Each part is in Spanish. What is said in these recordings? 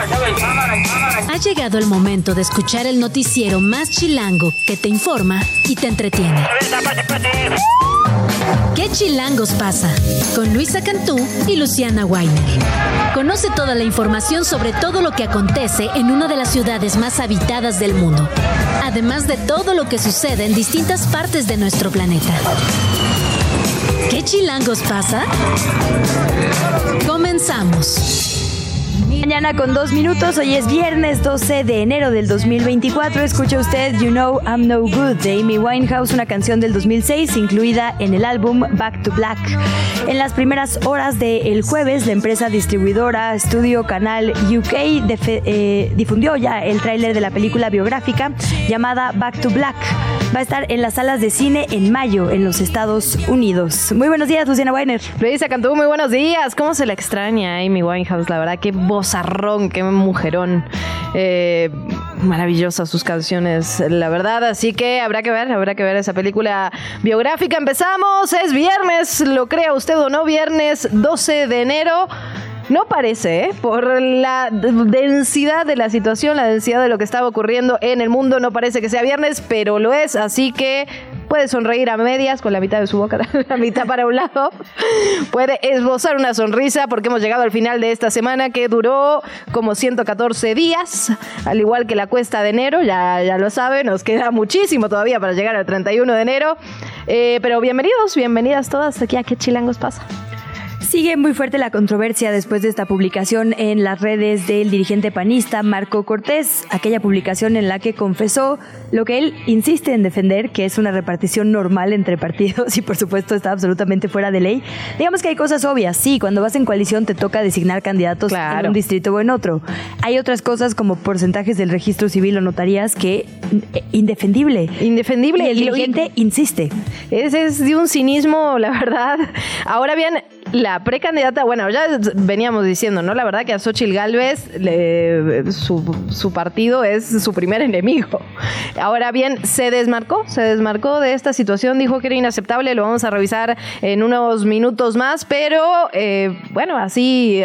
Ha llegado el momento de escuchar el noticiero más chilango que te informa y te entretiene. ¿Qué chilangos pasa? Con Luisa Cantú y Luciana Weiner. Conoce toda la información sobre todo lo que acontece en una de las ciudades más habitadas del mundo, además de todo lo que sucede en distintas partes de nuestro planeta. ¿Qué chilangos pasa? Comenzamos. Mañana con dos minutos, hoy es viernes 12 de enero del 2024. Escucha usted You Know I'm No Good de Amy Winehouse, una canción del 2006 incluida en el álbum Back to Black. En las primeras horas del jueves, la empresa distribuidora Studio Canal UK eh, difundió ya el tráiler de la película biográfica llamada Back to Black. Va a estar en las salas de cine en mayo en los Estados Unidos. Muy buenos días, Luciana Weiner. Luisa Cantú, muy buenos días. ¿Cómo se la extraña Amy Winehouse? La verdad, qué voz qué mujerón. Eh, maravillosas sus canciones, la verdad. Así que habrá que ver, habrá que ver esa película biográfica. Empezamos, es viernes, lo crea usted o no, viernes 12 de enero. No parece, ¿eh? por la densidad de la situación, la densidad de lo que estaba ocurriendo en el mundo, no parece que sea viernes, pero lo es, así que puede sonreír a medias con la mitad de su boca, la mitad para un lado, puede esbozar una sonrisa porque hemos llegado al final de esta semana que duró como 114 días, al igual que la cuesta de enero, ya, ya lo sabe, nos queda muchísimo todavía para llegar al 31 de enero, eh, pero bienvenidos, bienvenidas todas aquí a ¿Qué Chilangos pasa? Sigue muy fuerte la controversia después de esta publicación en las redes del dirigente panista Marco Cortés, aquella publicación en la que confesó lo que él insiste en defender, que es una repartición normal entre partidos y por supuesto está absolutamente fuera de ley. Digamos que hay cosas obvias, sí, cuando vas en coalición te toca designar candidatos en un distrito o en otro. Hay otras cosas como porcentajes del registro civil o notarías que eh, indefendible. Indefendible. Y el dirigente insiste. Ese es de un cinismo, la verdad. Ahora bien, la precandidata, bueno, ya veníamos diciendo, ¿no? La verdad que a Xochitl Galvez su, partido es su primer enemigo. Ahora bien, se desmarcó, se desmarcó de esta situación, dijo que era inaceptable, lo vamos a revisar en unos minutos más, pero eh, bueno, así,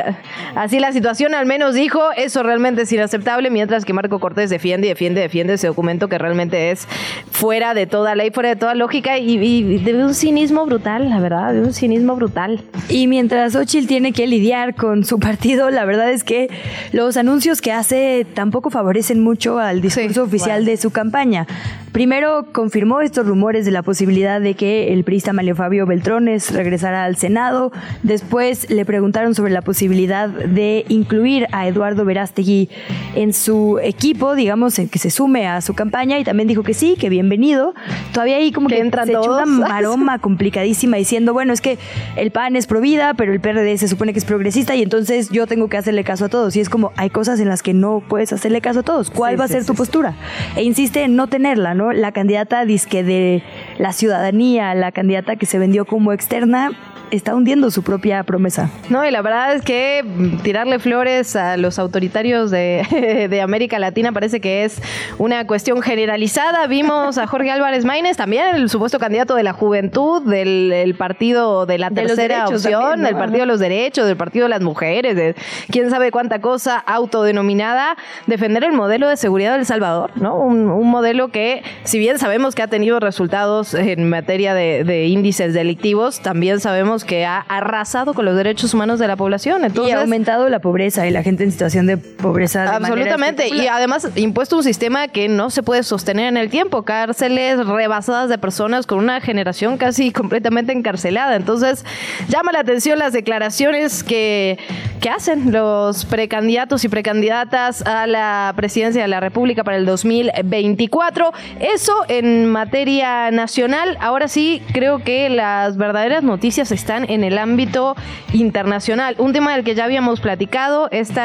así la situación al menos dijo, eso realmente es inaceptable, mientras que Marco Cortés defiende y defiende, defiende ese documento que realmente es fuera de toda ley, fuera de toda lógica y, y de un cinismo brutal, la verdad, de un cinismo brutal. Y mientras Ochil tiene que lidiar con su partido, la verdad es que los anuncios que hace tampoco favorecen mucho al discurso oficial de su campaña. Primero confirmó estos rumores de la posibilidad de que el priista Mario Fabio Beltrones regresara al Senado. Después le preguntaron sobre la posibilidad de incluir a Eduardo Verástegui en su equipo, digamos, que se sume a su campaña y también dijo que sí, que bienvenido. Todavía ahí como que, entra se echó una maroma complicadísima diciendo, bueno, es que el PAN es vida, pero el PRD se supone que es progresista y entonces yo tengo que hacerle caso a todos. Y es como, hay cosas en las que no puedes hacerle caso a todos. ¿Cuál va a ser tu postura? E insiste en no tenerla, ¿no? La candidata disque de la ciudadanía, la candidata que se vendió como externa, está hundiendo su propia promesa. No, y la verdad es que tirarle flores a los autoritarios de, de América Latina parece que es una cuestión generalizada. Vimos a Jorge Álvarez Maínez, también el supuesto candidato de la juventud, del partido de la tercera opción, del partido de los derechos, del partido de las mujeres, de quién sabe cuánta cosa autodenominada, defender el modelo de seguridad del Salvador, ¿no? Un, modelo que, si bien sabemos que ha tenido resultados en materia de, de índices delictivos, también sabemos que ha arrasado con los derechos humanos de la población. Entonces, y ha aumentado la pobreza y la gente en situación de pobreza. absolutamente. y además impuesto un sistema que no se puede sostener en el tiempo. Cárceles rebasadas de personas con una generación casi completamente encarcelada. Entonces, llama la atención las declaraciones que, que hacen los precandidatos y precandidatas a la presidencia de la República para el 2024. Eso en materia nacional. Ahora sí, creo que las verdaderas noticias están en el ámbito internacional. Un tema del que ya habíamos platicado, este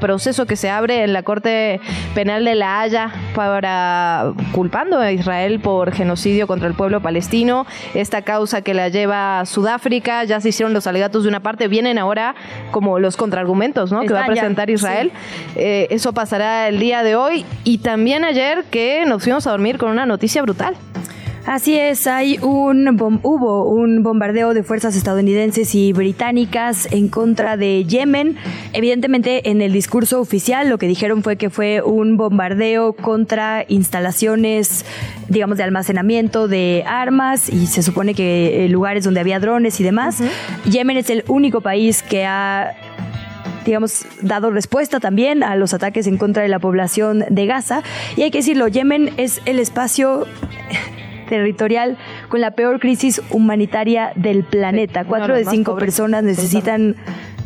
proceso que se abre en la Corte Penal de La Haya para culpando a Israel por genocidio contra el pueblo palestino, esta causa que la lleva a Sudáfrica, ya se hicieron los alegatos de una parte, vienen ahora como los contraargumentos ¿no? que va a presentar Israel. Eh, eso pasará el día de hoy y también ayer que nos fuimos a dormir con una noticia brutal. Así es, hay un hubo un bombardeo de fuerzas estadounidenses y británicas en contra de Yemen. Evidentemente, en el discurso oficial lo que dijeron fue que fue un bombardeo contra instalaciones, digamos, de almacenamiento de armas y se supone que eh, lugares donde había drones y demás. Yemen es el único país que ha digamos, dado respuesta también a los ataques en contra de la población de Gaza. Y hay que decirlo, Yemen es el espacio territorial con la peor crisis humanitaria del planeta. Cuatro de cinco personas necesitan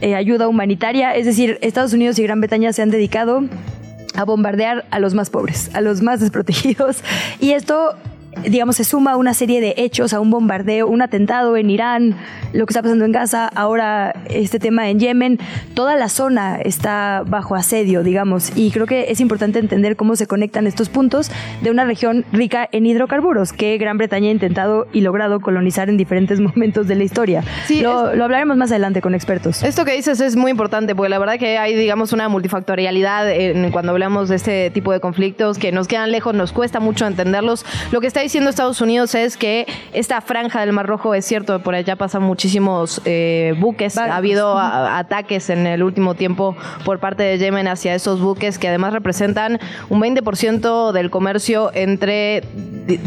eh, ayuda humanitaria. Es decir, Estados Unidos y Gran Bretaña se han dedicado a bombardear a los más pobres, a los más desprotegidos. Y esto digamos, se suma una serie de hechos a un bombardeo, un atentado en Irán, lo que está pasando en Gaza, ahora este tema en Yemen, toda la zona está bajo asedio, digamos, y creo que es importante entender cómo se conectan estos puntos de una región rica en hidrocarburos que Gran Bretaña ha intentado y logrado colonizar en diferentes momentos de la historia. Sí, lo, lo hablaremos más adelante con expertos. Esto que dices es muy importante, porque la verdad que hay, digamos, una multifactorialidad en, cuando hablamos de este tipo de conflictos que nos quedan lejos, nos cuesta mucho entenderlos. Lo que está diciendo Estados Unidos es que esta franja del Mar Rojo es cierto, por allá pasan muchísimos eh, buques. Ha habido ataques en el último tiempo por parte de Yemen hacia esos buques que además representan un 20% del comercio entre,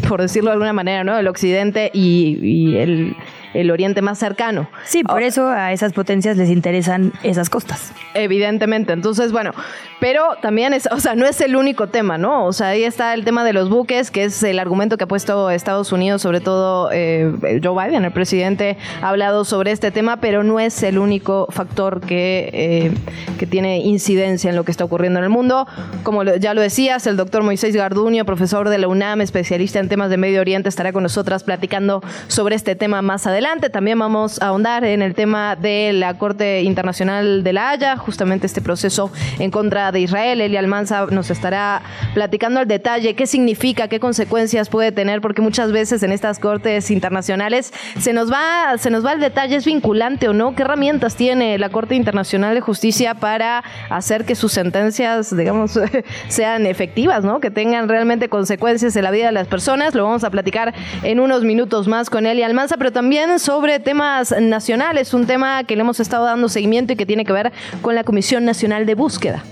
por decirlo de alguna manera, ¿no? el occidente y el el oriente más cercano. Sí, por eso a esas potencias les interesan esas costas. Evidentemente. Entonces, bueno, pero también es, o sea, no es el único tema, ¿no? O sea, ahí está el tema de los buques, que es el argumento que ha puesto Estados Unidos, sobre todo eh, Joe Biden, el presidente, ha hablado sobre este tema, pero no es el único factor que, eh, que tiene incidencia en lo que está ocurriendo en el mundo. Como ya lo decías, el doctor Moisés Garduño, profesor de la UNAM, especialista en temas de Medio Oriente, estará con nosotras platicando sobre este tema más adelante adelante. También vamos a ahondar en el tema de la Corte Internacional de la Haya, justamente este proceso en contra de Israel. Eli Almanza nos estará platicando al detalle qué significa, qué consecuencias puede tener, porque muchas veces en estas cortes internacionales se nos va, se nos va el detalle, es vinculante o no, qué herramientas tiene la Corte Internacional de Justicia para hacer que sus sentencias, digamos, sean efectivas, ¿no? Que tengan realmente consecuencias en la vida de las personas. Lo vamos a platicar en unos minutos más con Eli Almanza, pero también sobre temas nacionales, un tema que le hemos estado dando seguimiento y que tiene que ver con la Comisión Nacional de Búsqueda.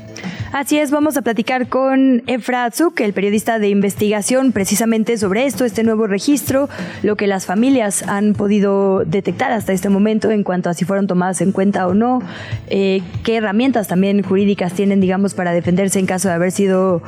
Así es, vamos a platicar con Efra Azuk, el periodista de investigación, precisamente sobre esto, este nuevo registro, lo que las familias han podido detectar hasta este momento en cuanto a si fueron tomadas en cuenta o no, eh, qué herramientas también jurídicas tienen, digamos, para defenderse en caso de haber sido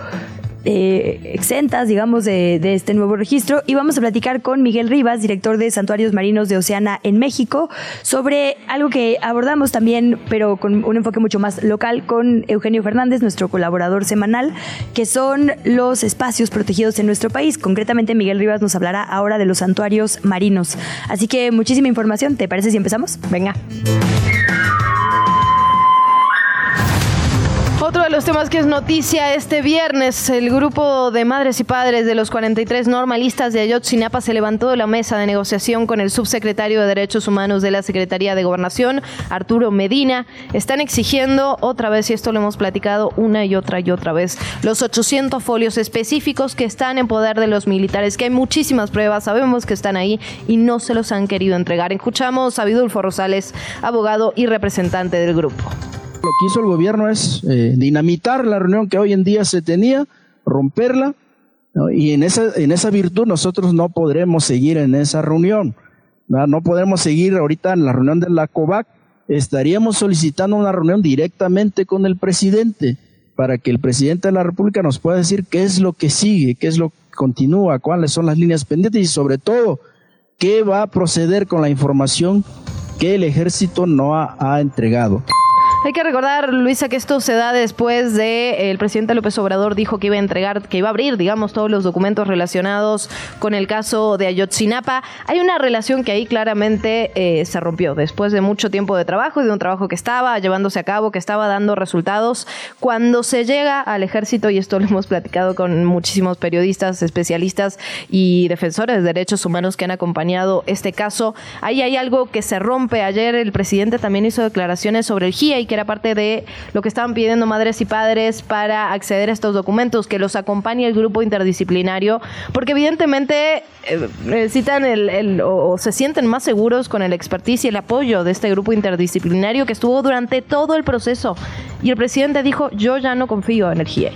exentas, digamos, de, este nuevo registro. Y vamos a platicar con Miguel Rivas, director de Santuarios Marinos de Oceana en México, sobre algo que abordamos también, pero con un enfoque mucho más local, con Eugenio Fernández, nuestro colaborador semanal, que son los espacios protegidos en nuestro país. Concretamente, Miguel Rivas nos hablará ahora de los santuarios marinos. Así que muchísima información. ¿Te parece si empezamos? Venga. Los temas que es noticia este viernes, el grupo de madres y padres de los 43 normalistas de Ayotzinapa se levantó de la mesa de negociación con el subsecretario de Derechos Humanos de la Secretaría de Gobernación, Arturo Medina. Están exigiendo otra vez, y esto lo hemos platicado una y otra y otra vez, los 800 folios específicos que están en poder de los militares, que hay muchísimas pruebas, sabemos que están ahí y no se los han querido entregar. Escuchamos a Vidulfo Rosales, abogado y representante del grupo. Lo que hizo el gobierno es eh, dinamitar la reunión que hoy en día se tenía, romperla, y en esa, en esa virtud nosotros no podremos seguir en esa reunión. No podemos seguir ahorita en la reunión de la COVAC, estaríamos solicitando una reunión directamente con el presidente para que el presidente de la República nos pueda decir qué es lo que sigue, qué es lo que continúa, cuáles son las líneas pendientes y sobre todo qué va a proceder con la información que el ejército no ha entregado. Hay que recordar, Luisa, que esto se da después de eh, el presidente López Obrador dijo que iba a entregar, que iba a abrir, digamos, todos los documentos relacionados con el caso de Ayotzinapa. Hay una relación que ahí claramente eh, se rompió después de mucho tiempo de trabajo y de un trabajo que estaba llevándose a cabo, que estaba dando resultados. Cuando se llega al ejército, y esto lo hemos platicado con muchísimos periodistas, especialistas y defensores de derechos humanos que han acompañado este caso, ahí hay algo que se rompe. Ayer el presidente también hizo declaraciones sobre el GIA y que era parte de lo que estaban pidiendo madres y padres para acceder a estos documentos, que los acompañe el grupo interdisciplinario, porque evidentemente eh, necesitan el, o, se sienten más seguros con el expertise y el apoyo de este grupo interdisciplinario que estuvo durante todo el proceso. Y el presidente dijo, yo ya no confío en el GIE.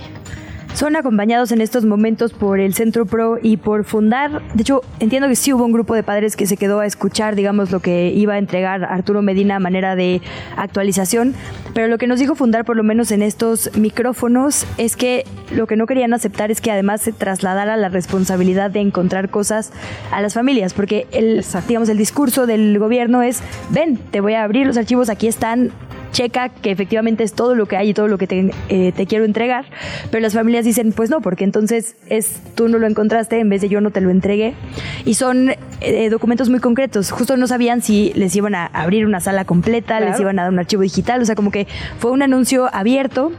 Son acompañados en estos momentos por el Centro Pro y por Fundar. De hecho, entiendo que sí hubo un grupo de padres que se quedó a escuchar, digamos, lo que iba a entregar Arturo Medina a manera de actualización. Pero lo que nos dijo Fundar, por lo menos en estos micrófonos, es que lo que no querían aceptar es que además se trasladara la responsabilidad de encontrar cosas a las familias. Porque el, digamos, el discurso del gobierno es, ven, te voy a abrir los archivos, aquí están, checa que efectivamente es todo lo que hay y todo lo que te, eh, te, quiero entregar, pero las familias dicen, pues no, porque entonces es tú no lo encontraste en vez de yo no te lo entregué. Y son eh, documentos muy concretos. Justo no sabían si les iban a abrir una sala completa, les iban a dar un archivo digital, o sea, como que fue un anuncio abierto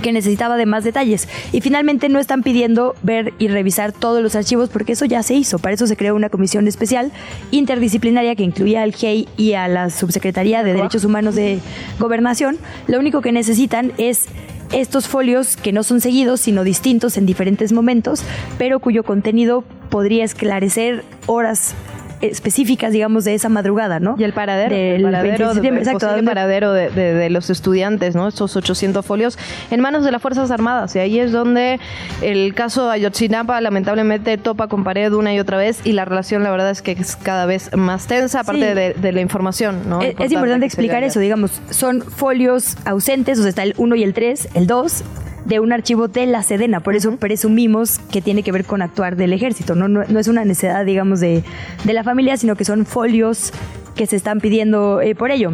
que necesitaba de más detalles. Y finalmente no están pidiendo ver y revisar todos los archivos porque eso ya se hizo. Para eso se creó una comisión especial interdisciplinaria que incluía al GEI y a la Subsecretaría de Derechos Humanos de Gobernación. Lo único que necesitan es estos folios que no son seguidos, sino distintos en diferentes momentos, pero cuyo contenido podría esclarecer horas específicas, digamos, de esa madrugada, ¿no? Y el paradero, el paradero, de, exacto, el paradero de, los estudiantes, ¿no? Estos 800 folios en manos de las Fuerzas Armadas. Y ahí es donde el caso de Ayotzinapa lamentablemente topa con pared una y otra vez y la relación, la verdad, es que es cada vez más tensa, aparte de, la información, ¿no? Es, importante, es importante explicar eso, digamos, son folios ausentes, o sea, está el 1 y el 3, el 2 de un archivo de la Sedena. Por eso presumimos que tiene que ver con actuar del ejército. No, no, es una necesidad, digamos, de, de, la familia, sino que son folios que se están pidiendo eh, por ello.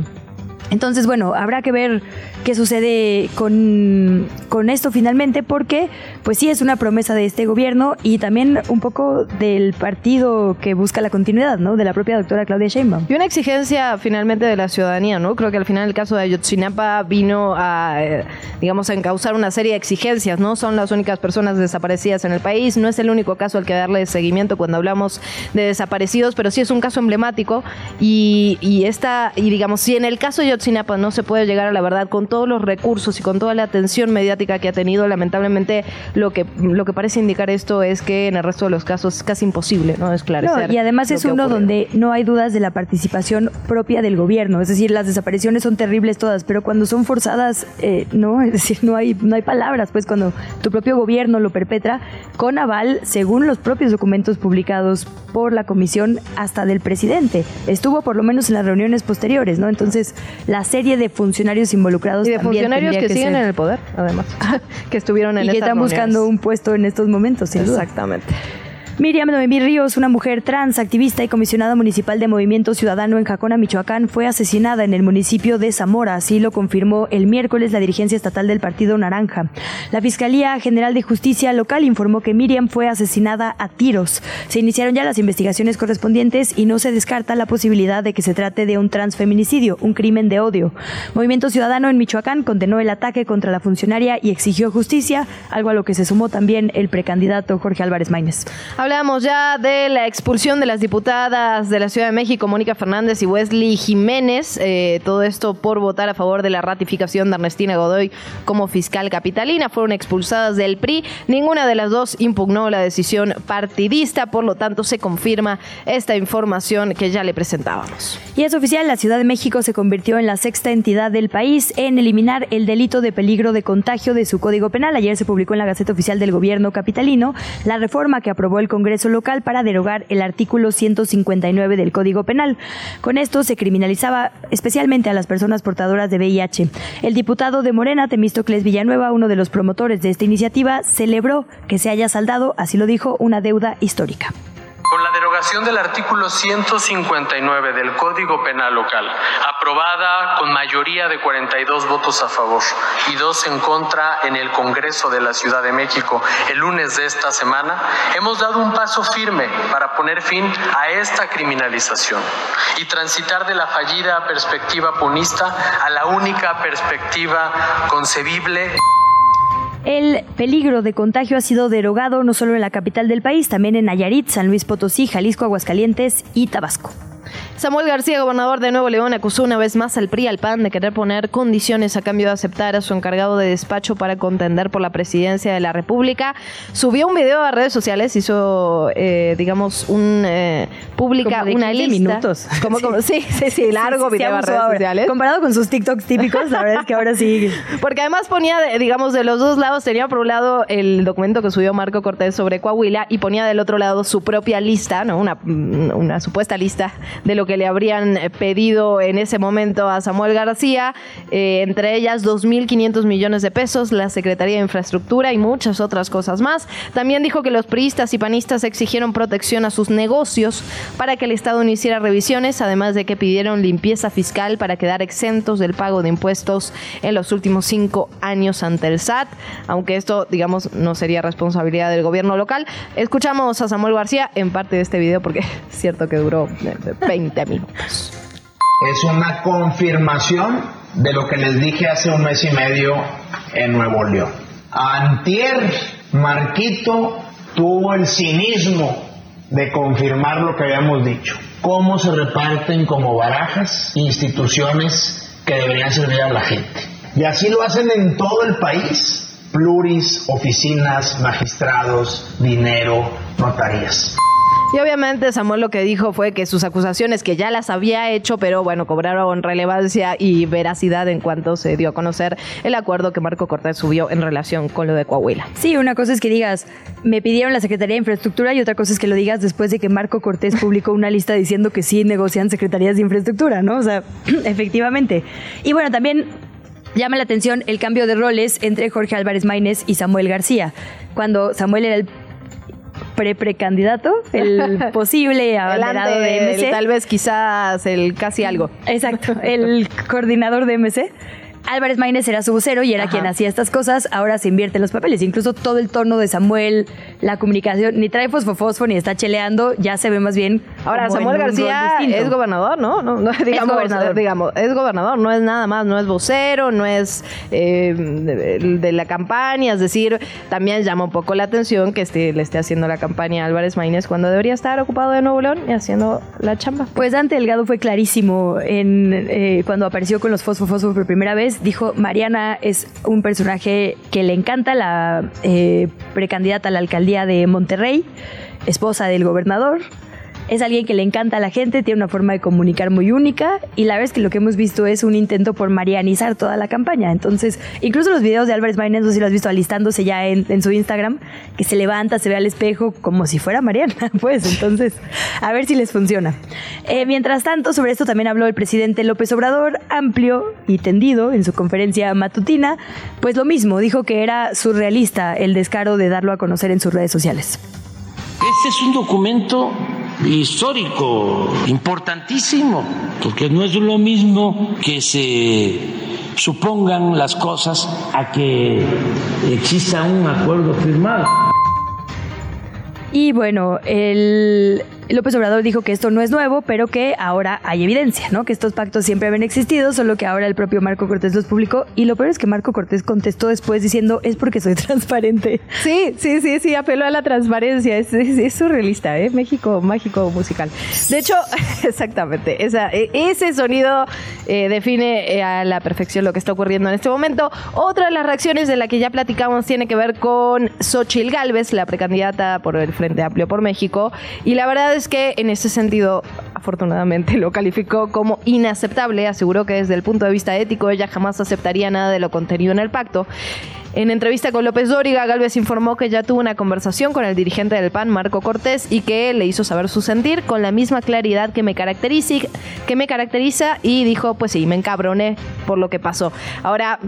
Entonces, bueno, habrá que ver qué sucede con, con, esto finalmente, porque pues sí es una promesa de este gobierno y también un poco del partido que busca la continuidad, ¿no? De la propia doctora Claudia Sheinbaum. Y una exigencia finalmente de la ciudadanía, ¿no? Creo que al final el caso de Ayotzinapa vino a, eh, digamos, a encauzar una serie de exigencias, ¿no? Son las únicas personas desaparecidas en el país, no es el único caso al que darle seguimiento cuando hablamos de desaparecidos, pero sí es un caso emblemático y, y esta, y digamos, si en el caso de Ayotzinapa no se puede llegar a la verdad con todos los recursos y con toda la atención mediática que ha tenido, lamentablemente lo que, lo que parece indicar esto es que en el resto de los casos es casi imposible ¿no? esclarecer. y además es uno donde no hay dudas de la participación propia del gobierno, es decir, las desapariciones son terribles todas, pero cuando son forzadas, eh, no, es decir, no hay, no hay palabras, pues cuando tu propio gobierno lo perpetra, con aval, según los propios documentos publicados por la comisión hasta del presidente. Estuvo por lo menos en las reuniones posteriores, ¿no? Entonces, la serie de funcionarios involucrados y de funcionarios que, siguen en el poder, además, que estuvieron en y que están buscando un puesto en estos momentos, sin Exactamente. Miriam Noemí Ríos, una mujer trans, activista y comisionada municipal de Movimiento Ciudadano en Jacona, Michoacán, fue asesinada en el municipio de Zamora. Así lo confirmó el miércoles la dirigencia estatal del Partido Naranja. La Fiscalía General de Justicia local informó que Miriam fue asesinada a tiros. Se iniciaron ya las investigaciones correspondientes y no se descarta la posibilidad de que se trate de un transfeminicidio, un crimen de odio. Movimiento Ciudadano en Michoacán condenó el ataque contra la funcionaria y exigió justicia, algo a lo que se sumó también el precandidato Jorge Álvarez Maínez. Hablamos ya de la expulsión de las diputadas de la Ciudad de México, Mónica Fernández y Wesley Jiménez. Eh, todo esto por votar a favor de la ratificación de Ernestina Godoy como fiscal capitalina. Fueron expulsadas del PRI. Ninguna de las dos impugnó la decisión partidista. Por lo tanto, se confirma esta información que ya le presentábamos. Y es oficial, la Ciudad de México se convirtió en la sexta entidad del país en eliminar el delito de peligro de contagio de su Código Penal. Ayer se publicó en la Gaceta Oficial del Gobierno capitalino la reforma que aprobó el Congreso local para derogar el artículo 159 del Código Penal. Con esto se criminalizaba especialmente a las personas portadoras de VIH. El diputado de Morena, Temístocles Villanueva, uno de los promotores de esta iniciativa, celebró que se haya saldado, así lo dijo, una deuda histórica con la derogación del artículo 159 del Código Penal Local, aprobada con mayoría de 42 votos a favor y dos en contra en el Congreso de la Ciudad de México el lunes de esta semana, hemos dado un paso firme para poner fin a esta criminalización y transitar de la fallida perspectiva punista a la única perspectiva concebible. El peligro de contagio ha sido derogado no solo en la capital del país, también en Nayarit, San Luis Potosí, Jalisco, Aguascalientes y Tabasco. Samuel García, gobernador de Nuevo León, acusó una vez más al PRI al PAN de querer poner condiciones a cambio de aceptar a su encargado de despacho para contender por la presidencia de la República. Subió un video a redes sociales, hizo, eh, digamos, un eh, pública una lista. minutos. Como, como, sí, sí, sí, largo video a redes sociales. Comparado con sus TikToks típicos, la verdad es que ahora sí. Porque además ponía, digamos, de los dos lados, tenía por un lado el documento que subió Marco Cortés sobre Coahuila y ponía del otro lado su propia lista, ¿no? Una, una supuesta lista de lo que le habrían pedido en ese momento a Samuel García, eh, entre ellas 2.500 millones de pesos, la Secretaría de Infraestructura y muchas otras cosas más. También dijo que los priistas y panistas exigieron protección a sus negocios para que el Estado no hiciera revisiones, además de que pidieron limpieza fiscal para quedar exentos del pago de impuestos en los últimos cinco años ante el SAT, aunque esto, digamos, no sería responsabilidad del gobierno local. Escuchamos a Samuel García en parte de este video porque es cierto que duró 20 Es una confirmación de lo que les dije hace un mes y medio en Nuevo León. Antier, Marquito tuvo el cinismo de confirmar lo que habíamos dicho. Cómo se reparten como barajas instituciones que deberían servir a la gente. Y así lo hacen en todo el país. Pluris, oficinas, magistrados, dinero, notarías. Y obviamente Samuel lo que dijo fue que sus acusaciones, que ya las había hecho, pero bueno, cobraron relevancia y veracidad en cuanto se dio a conocer el acuerdo que Marco Cortés subió en relación con lo de Coahuila. Sí, una cosa es que digas, me pidieron la Secretaría de Infraestructura y otra cosa es que lo digas después de que Marco Cortés publicó una lista diciendo que sí negocian secretarías de infraestructura, ¿no? O sea, efectivamente. Y bueno, también llama la atención el cambio de roles entre Jorge Álvarez Maínez y Samuel García. Cuando Samuel era el pre-precandidato, el posible abanderado de MC. tal vez quizás el casi algo. Exacto, el coordinador de MC. Álvarez Maínez era su vocero y era quien hacía estas cosas. Ahora se invierte los papeles. Incluso todo el tono de Samuel, la comunicación, ni trae fosfofosfo ni está cheleando, ya se ve más bien. Ahora, Samuel García es gobernador, ¿no? no, digamos, es gobernador. digamos, es gobernador, no es nada más, no es vocero, no es eh, de, la campaña. Es decir, también llama un poco la atención que esté, le esté haciendo la campaña a Álvarez Maínez cuando debería estar ocupado de Nuevo León y haciendo la chamba. Pues Dante Delgado fue clarísimo en, eh, cuando apareció con los fosfofosfos por primera vez dijo, Mariana es un personaje que le encanta, la eh, precandidata a la alcaldía de Monterrey, esposa del gobernador, es alguien que le encanta a la gente, tiene una forma de comunicar muy única y la verdad es que lo que hemos visto es un intento por marianizar toda la campaña. Entonces, incluso los videos de Álvarez Maínez, no sé si lo has visto alistándose ya en, su Instagram, que se levanta, se ve al espejo como si fuera Mariana, pues entonces, a ver si les funciona. Eh, mientras tanto, sobre esto también habló el presidente López Obrador, amplio y tendido en su conferencia matutina, pues lo mismo, dijo que era surrealista el descaro de darlo a conocer en sus redes sociales. Este es un documento histórico importantísimo, porque no es lo mismo que se supongan las cosas a que exista un acuerdo firmado. Y bueno, el López Obrador dijo que esto no es nuevo, pero que ahora hay evidencia, ¿no? Que estos pactos siempre habían existido, solo que ahora el propio Marco Cortés los publicó. Y lo peor es que Marco Cortés contestó después diciendo, es porque soy transparente. Sí, sí, sí, sí, apeló a la transparencia. Es, surrealista, ¿eh? México, mágico musical. De hecho, exactamente, esa, e, ese sonido eh, define eh, a la perfección lo que está ocurriendo en este momento. Otra de las reacciones de la que ya platicamos tiene que ver con Xochil Gálvez, la precandidata por el Frente Amplio por México. Y la verdad es que en ese sentido, afortunadamente, lo calificó como inaceptable. Aseguró que desde el punto de vista ético ella jamás aceptaría nada de lo contenido en el pacto. En entrevista con López Dóriga, Galvez informó que ya tuvo una conversación con el dirigente del PAN, Marco Cortés, y que le hizo saber su sentir con la misma claridad que me caracteriza, y dijo, pues sí, me encabroné por lo que pasó. Ahora,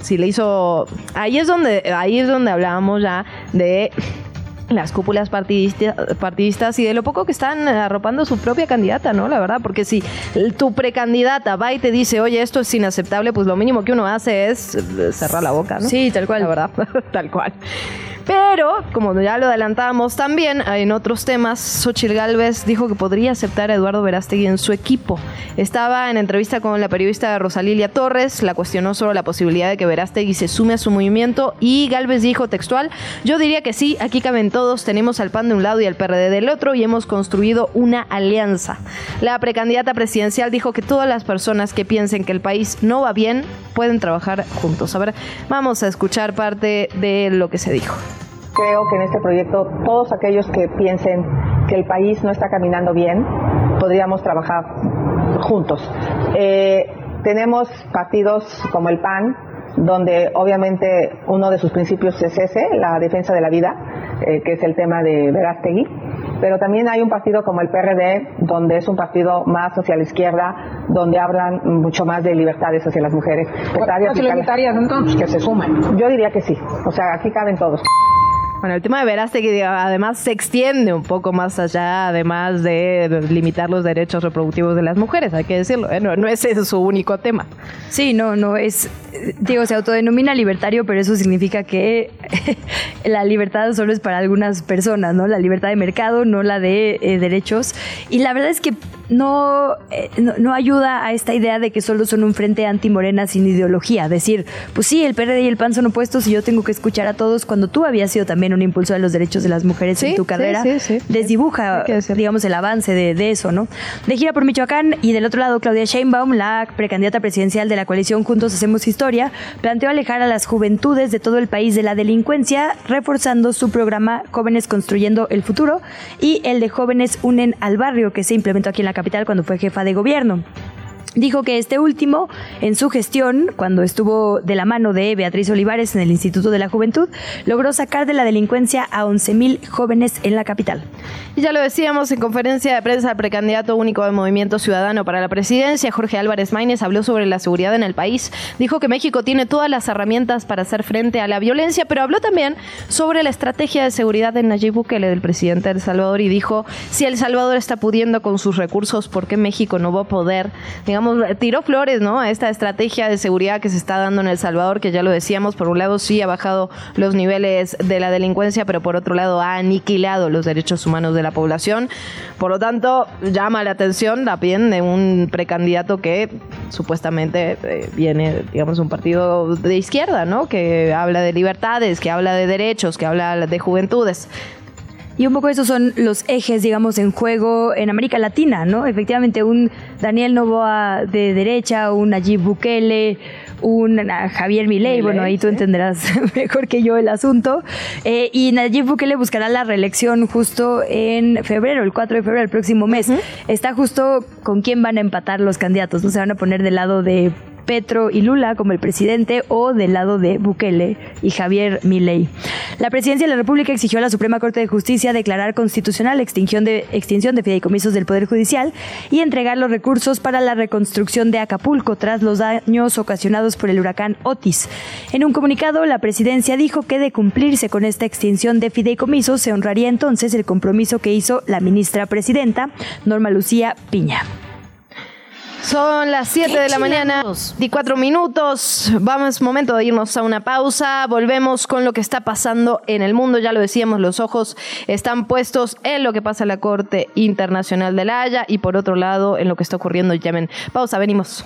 si le hizo... Ahí es donde, ahí es donde hablábamos ya de las cúpulas partidistas y de lo poco que están arropando su propia candidata, ¿no? La verdad, porque si tu precandidata va y te dice, oye, esto es inaceptable, pues lo mínimo que uno hace es cerrar la boca, ¿no? Sí, tal cual. La verdad, tal cual. Pero, como ya lo adelantábamos también, en otros temas, Xochitl Galvez dijo que podría aceptar a Eduardo Verástegui en su equipo. Estaba en entrevista con la periodista Rosalilia Torres, la cuestionó sobre la posibilidad de que Verástegui se sume a su movimiento y Galvez dijo textual, yo diría que sí, aquí caben todos, tenemos al PAN de un lado y al PRD del otro y hemos construido una alianza. La precandidata presidencial dijo que todas las personas que piensen que el país no va bien pueden trabajar juntos. A ver, vamos a escuchar parte de lo que se dijo. Creo que en este proyecto todos aquellos que piensen que el país no está caminando bien, podríamos trabajar juntos. Eh, tenemos partidos como el PAN, donde obviamente uno de sus principios es ese, la defensa de la vida, eh, que es el tema de Verástegui. Pero también hay un partido como el PRD, donde es un partido más hacia la izquierda, donde hablan mucho más de libertades hacia las mujeres. entonces? Que se sumen. Yo diría que sí. O sea, aquí caben todos. Bueno, el tema de Verástegui además se extiende un poco más allá, además de limitar los derechos reproductivos de las mujeres, hay que decirlo, ¿eh? no, es ese su único tema. Sí, no, no es, digo, se autodenomina libertario, pero eso significa que la libertad solo es para algunas personas, ¿no? La libertad de mercado, no la de eh, derechos. Y la verdad es que no, eh, no, no, ayuda a esta idea de que solo son un frente anti-morena sin ideología. Decir, pues sí, el PRD y el PAN son opuestos y yo tengo que escuchar a todos cuando tú habías sido también un impulso de los derechos de las mujeres en tu carrera, desdibuja, digamos, el avance de, eso, ¿no? De gira por Michoacán y del otro lado, Claudia Sheinbaum, la precandidata presidencial de la coalición Juntos Hacemos Historia, planteó alejar a las juventudes de todo el país de la delincuencia, reforzando su programa Jóvenes Construyendo el Futuro y el de Jóvenes Unen al Barrio, que se implementó aquí en la capital cuando fue jefa de gobierno. Dijo que este último, en su gestión, cuando estuvo de la mano de Beatriz Olivares en el Instituto de la Juventud, logró sacar de la delincuencia a 11.000 jóvenes en la capital. Y ya lo decíamos en conferencia de prensa, el precandidato único del Movimiento Ciudadano para la presidencia, Jorge Álvarez Maínez, habló sobre la seguridad en el país. Dijo que México tiene todas las herramientas para hacer frente a la violencia, pero habló también sobre la estrategia de seguridad de Nayib Bukele, del presidente de El Salvador, y dijo, si El Salvador está pudiendo con sus recursos, ¿por qué México no va a poder? Tiró flores, ¿no? A esta estrategia de seguridad que se está dando en El Salvador, que ya lo decíamos, por un lado sí ha bajado los niveles de la delincuencia, pero por otro lado ha aniquilado los derechos humanos de la población. Por lo tanto, llama la atención también de un precandidato que supuestamente eh, viene, digamos, un partido de izquierda, ¿no? Que habla de libertades, que habla de derechos, que habla de juventudes. Y un poco esos son los ejes, digamos, en juego en América Latina, ¿no? Efectivamente, un Daniel Novoa de derecha, un Nayib Bukele, un Javier Milei, bueno, ahí tú entenderás mejor que yo el asunto. Eh, y Nayib Bukele buscará la reelección justo en febrero, el 4 de febrero, el próximo mes. Está justo con quién van a empatar los candidatos, ¿no? Se van a poner del lado de Petro y Lula como el presidente o del lado de Bukele y Javier Milei. La presidencia de la República exigió a la Suprema Corte de Justicia declarar constitucional la extinción de, extinción de fideicomisos del Poder Judicial y entregar los recursos para la reconstrucción de Acapulco tras los daños ocasionados por el huracán Otis. En un comunicado, la presidencia dijo que de cumplirse con esta extinción de fideicomisos se honraría entonces el compromiso que hizo la ministra presidenta, Norma Lucía Piña. Son las 7 de la mañana y 4 minutos. Vamos, momento de irnos a una pausa. Volvemos con lo que está pasando en el mundo. Ya lo decíamos, los ojos están puestos en lo que pasa en la Corte Internacional de la Haya y por otro lado en lo que está ocurriendo en Yemen. Pausa, venimos.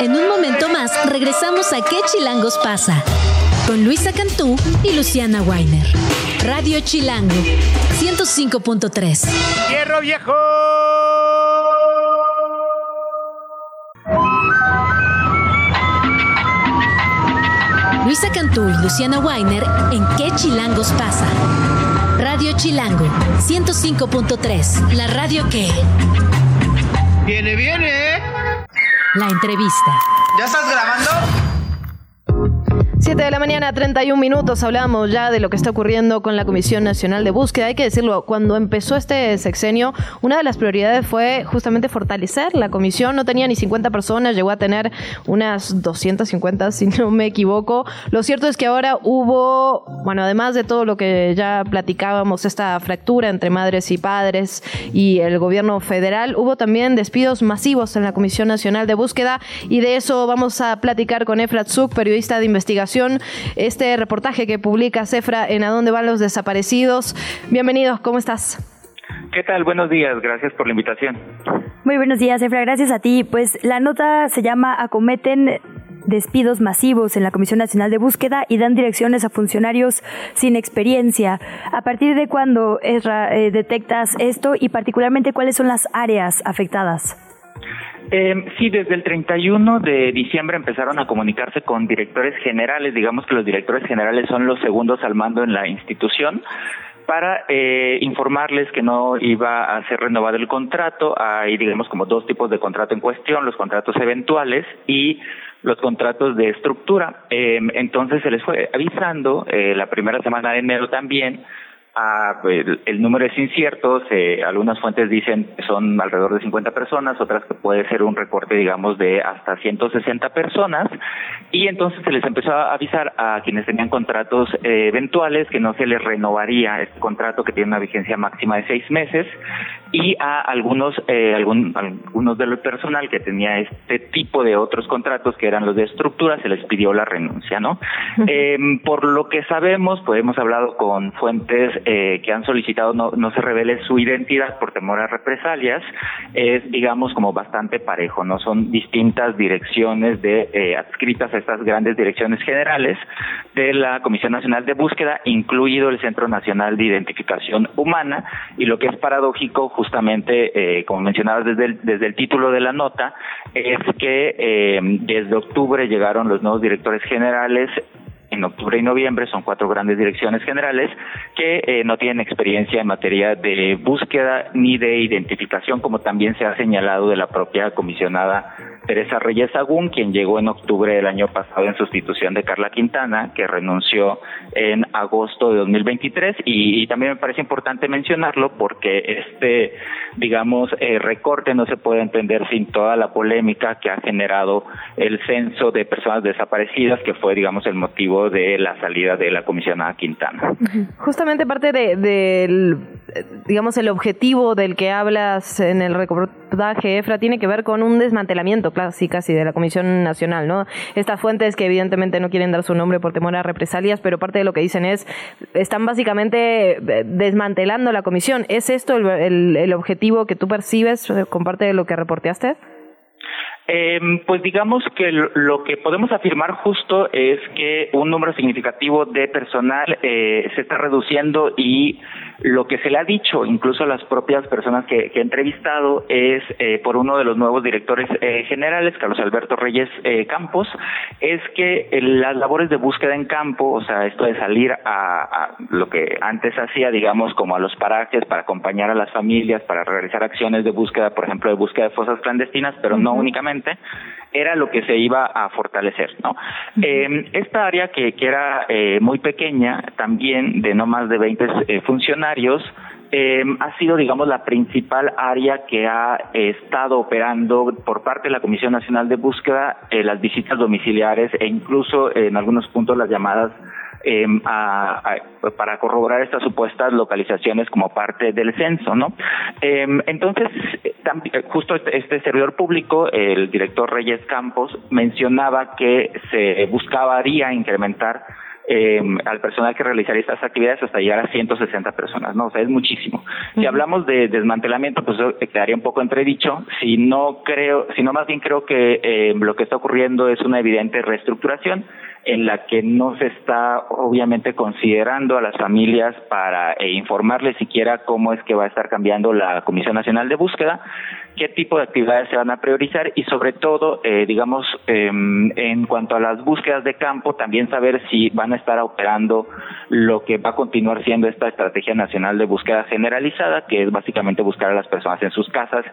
En un momento más regresamos a ¿Qué chilangos pasa? con Luisa Cantú y Luciana Weiner. Radio Chilango, 105.3. ¡Hierro viejo! Luisa Cantú y Luciana Weiner en ¿Qué chilangos pasa? Radio Chilango, 105.3. La radio que... Viene, viene. La entrevista. ¿Ya estás grabando? 7 de la mañana, 31 minutos. Hablamos ya de lo que está ocurriendo con la Comisión Nacional de Búsqueda. Hay que decirlo, cuando empezó este sexenio, una de las prioridades fue justamente fortalecer la comisión. No tenía ni 50 personas, llegó a tener unas 250, si no me equivoco. Lo cierto es que ahora hubo, bueno, además de todo lo que ya platicábamos, esta fractura entre madres y padres y el gobierno federal, hubo también despidos masivos en la Comisión Nacional de Búsqueda y de eso vamos a platicar con Efrat Zuk, periodista de investigación este reportaje que publica Cefra en A dónde van los desaparecidos. Bienvenidos, ¿cómo estás? ¿Qué tal? Buenos días, gracias por la invitación. Muy buenos días, Efra, gracias a ti. Pues la nota se llama Acometen despidos masivos en la Comisión Nacional de Búsqueda y dan direcciones a funcionarios sin experiencia. ¿A partir de cuándo, eh, detectas esto y particularmente cuáles son las áreas afectadas? Eh, sí, desde el 31 de diciembre empezaron a comunicarse con directores generales, digamos que los directores generales son los segundos al mando en la institución, para eh, informarles que no iba a ser renovado el contrato. Hay, digamos, como dos tipos de contrato en cuestión, los contratos eventuales y los contratos de estructura. Eh, entonces se les fue avisando eh, la primera semana de enero también Ah, el, número es incierto, algunas fuentes dicen que son alrededor de 50 personas, otras que puede ser un recorte, digamos, de hasta 160 personas, y entonces se les empezó a avisar a quienes tenían contratos eh, eventuales que no se les renovaría este contrato que tiene una vigencia máxima de seis meses, y a algunos, eh, algún, algunos del personal que tenía este tipo de otros contratos que eran los de estructura, se les pidió la renuncia, ¿no? Em, por lo que sabemos, pues hemos hablado con fuentes eh, que han solicitado no, no se revele su identidad por temor a represalias es, digamos, como bastante parejo, ¿no? Son distintas direcciones de eh, adscritas a estas grandes direcciones generales de la Comisión Nacional de Búsqueda, incluido el Centro Nacional de Identificación Humana, y lo que es paradójico, justamente, eh, como mencionabas desde el, desde el título de la nota, es que eh, desde octubre llegaron los nuevos directores generales en octubre y noviembre, son cuatro grandes direcciones generales que eh, no tienen experiencia en materia de búsqueda ni de identificación, como también se ha señalado de la propia comisionada Teresa Reyes Agún, quien llegó en octubre del año pasado en sustitución de Carla Quintana, que renunció en agosto de 2023. Y, y también me parece importante mencionarlo porque este, digamos, eh, recorte no se puede entender sin toda la polémica que ha generado el censo de personas desaparecidas, que fue, digamos, el motivo de la salida de la comisionada Quintana. Justamente parte de, digamos, el objetivo del que hablas en el reportaje, Efra, tiene que ver con un desmantelamiento casi casi de la Comisión Nacional, ¿no? Estas fuentes que evidentemente no quieren dar su nombre por temor a represalias, pero parte de lo que dicen es, están básicamente eh, desmantelando la comisión. ¿Es esto el, el objetivo que tú percibes eh, con parte de lo que reporteaste? Eh, pues digamos que lo que podemos afirmar justo es que un número significativo de personal eh, se está reduciendo y lo que se le ha dicho, incluso a las propias personas que, que he entrevistado, es eh, por uno de los nuevos directores eh, generales, Carlos Alberto Reyes eh, Campos, es que las labores de búsqueda en campo, o sea, esto de salir a, a, lo que antes hacía, digamos, como a los parajes para acompañar a las familias, para realizar acciones de búsqueda, por ejemplo, de búsqueda de fosas clandestinas, pero no únicamente era lo que se iba a fortalecer, ¿no? eh, esta área que, que era eh, muy pequeña, también de no más de 20 eh, eh, ha sido, digamos, la principal área que ha eh, estado operando por parte de la Comisión Nacional de Búsqueda eh, las visitas domiciliares e incluso en algunos puntos las llamadas eh, a, para corroborar estas supuestas localizaciones como parte del censo, ¿no? Eh, entonces, justo este, este servidor público, el director Reyes Campos, mencionaba que se buscaría incrementar eh, al personal que realizaría estas actividades hasta llegar a 160 personas, ¿no? O sea, es muchísimo. Si hablamos de desmantelamiento, pues quedaría un poco entredicho. Si no creo, si no más bien creo que eh, lo que está ocurriendo es una evidente reestructuración en la que no se está obviamente considerando a las familias para eh, informarles siquiera cómo es que va a estar cambiando la Comisión Nacional de Búsqueda, qué tipo de actividades se van a priorizar y sobre todo, eh, digamos, eh, en cuanto a las búsquedas de campo, también saber si van a estar operando lo que va a continuar siendo esta Estrategia Nacional de Búsqueda Generalizada, que es básicamente buscar a las personas en sus casas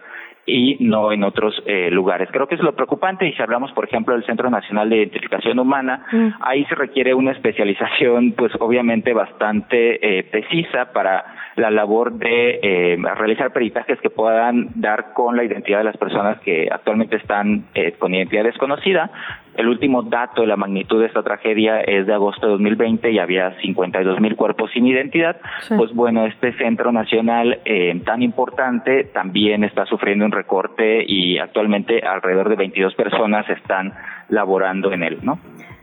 y no en otros eh, lugares. Creo que es lo preocupante y si hablamos, por ejemplo, del Centro Nacional de Identificación Humana, mm. ahí se requiere una especialización, pues obviamente bastante eh, precisa para la labor de eh, realizar peritajes que puedan dar con la identidad de las personas que actualmente están eh, con identidad desconocida. El último dato de la magnitud de esta tragedia es de agosto de 2020 y había 52 mil cuerpos sin identidad. Pues bueno, este centro nacional eh, tan importante también está sufriendo un recorte y actualmente alrededor de 22 personas están laborando en él, ¿no?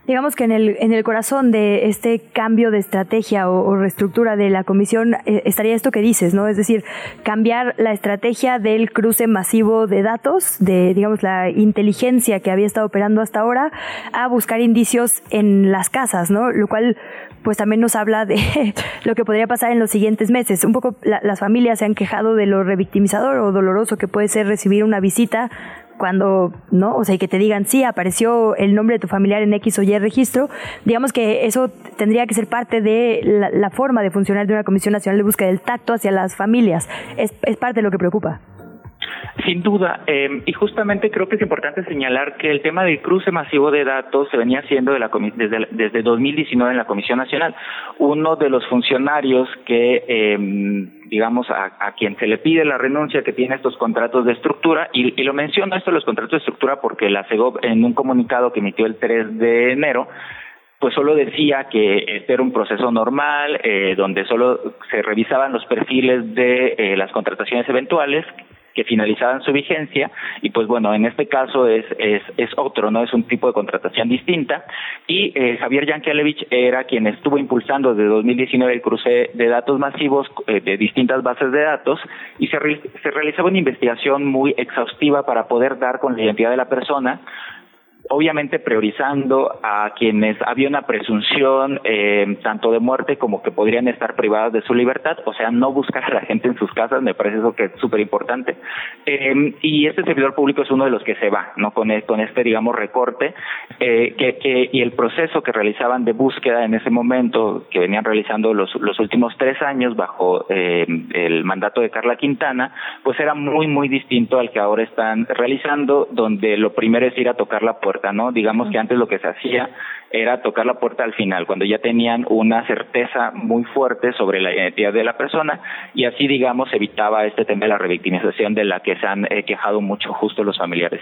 Digamos que en el, en el corazón de este cambio de estrategia o, reestructura de la comisión eh, estaría esto que dices, ¿no? Es decir, cambiar la estrategia del cruce masivo de datos, de, digamos, la inteligencia que había estado operando hasta ahora, a buscar indicios en las casas, ¿no? Lo cual, pues también nos habla de lo que podría pasar en los siguientes meses. Un poco las familias se han quejado de lo revictimizador o doloroso que puede ser recibir una visita cuando, ¿no? O sea, y que te digan, sí, apareció el nombre de tu familiar en X o Y registro, digamos que eso tendría que ser parte de la, forma de funcionar de una Comisión Nacional de Búsqueda del Tacto hacia las familias. Es, es parte de lo que preocupa. Sin duda, eh, y justamente creo que es importante señalar que el tema del cruce masivo de datos se venía haciendo de la, desde, desde 2019 en la Comisión Nacional. Uno de los funcionarios que, eh, digamos, a, quien se le pide la renuncia, que tiene estos contratos de estructura, y, lo menciono esto los contratos de estructura porque la CEGOP en un comunicado que emitió el 3 de enero, pues solo decía que este era un proceso normal, eh, donde solo se revisaban los perfiles de eh, las contrataciones eventuales, que finalizaban su vigencia y pues bueno, en este caso es, es, es otro, ¿no? Es un tipo de contratación distinta y eh, Javier Yankelevich era quien estuvo impulsando desde 2019 el cruce de datos masivos eh, de distintas bases de datos y se, se realizaba una investigación muy exhaustiva para poder dar con la identidad de la persona obviamente priorizando a quienes había una presunción eh, tanto de muerte como que podrían estar privadas de su libertad, o sea, no buscar a la gente en sus casas, me parece eso que es súper importante. Eh, y este servidor público es uno de los que se va, ¿no? Con, con este, digamos, recorte, eh, que, y el proceso que realizaban de búsqueda en ese momento, que venían realizando los, los últimos tres años bajo eh, el mandato de Carla Quintana, pues era muy, muy distinto al que ahora están realizando, donde lo primero es ir a tocar la puerta ¿no? Digamos que antes lo que se hacía era tocar la puerta al final, cuando ya tenían una certeza muy fuerte sobre la identidad de la persona y así, digamos, evitaba este tema de la revictimización de la que se han eh, quejado mucho justo los familiares.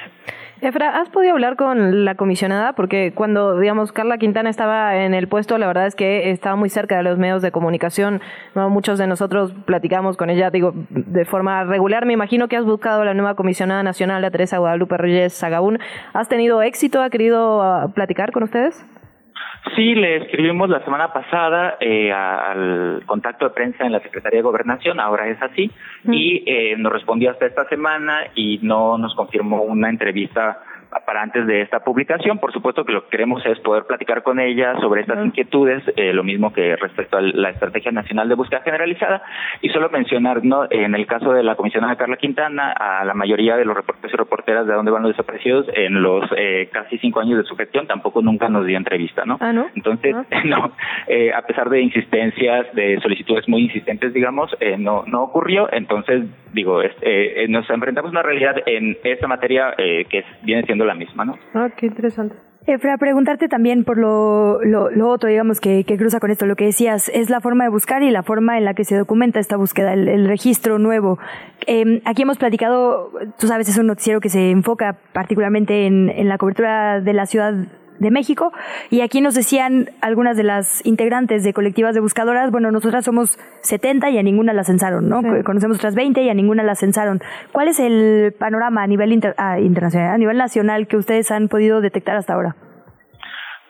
Efra, ¿has podido hablar con la comisionada? Porque cuando, digamos, Carla Quintana estaba en el puesto, la verdad es que estaba muy cerca de los medios de comunicación. Muchos de nosotros platicamos con ella, digo, de forma regular. Me imagino que has buscado la nueva comisionada nacional, la Teresa Guadalupe Reyes Sagaún. ¿Has tenido éxito? ¿Ha querido ah, platicar con ustedes? Sí, le escribimos la semana pasada eh, al contacto de prensa en la Secretaría de Gobernación, ahora es así, y eh, nos respondió hasta esta semana y no nos confirmó una entrevista para antes de esta publicación. Por supuesto que lo que queremos es poder platicar con ella sobre estas inquietudes, eh, lo mismo que respecto a la Estrategia Nacional de Búsqueda Generalizada, y solo mencionar, ¿no? en el caso de la comisionada Carla Quintana, a la mayoría de los reporteros y reporteras de dónde van los desaparecidos, en los eh, casi cinco años de su gestión, tampoco nunca nos dio entrevista, ¿no? Ah, ¿no? Entonces, ah. no, eh, a pesar de insistencias, de solicitudes muy insistentes, digamos, eh, no, no ocurrió. Entonces, digo, eh, nos enfrentamos a una realidad en esta materia eh, que viene siendo la misma, ¿no? Ah, qué interesante. Efra, preguntarte también por lo, lo, otro, digamos, que, que, cruza con esto, lo que decías, es la forma de buscar y la forma en la que se documenta esta búsqueda, el, registro nuevo. Eh, aquí hemos platicado, tú sabes, es un noticiero que se enfoca particularmente en, en la cobertura de la ciudad de México. Y aquí nos decían algunas de las integrantes de colectivas de buscadoras, bueno, nosotras somos 70 y a ninguna la censaron, ¿no? Conocemos otras 20 y a ninguna la censaron. ¿Cuál es el panorama a nivel ah, internacional, a nivel nacional que ustedes han podido detectar hasta ahora?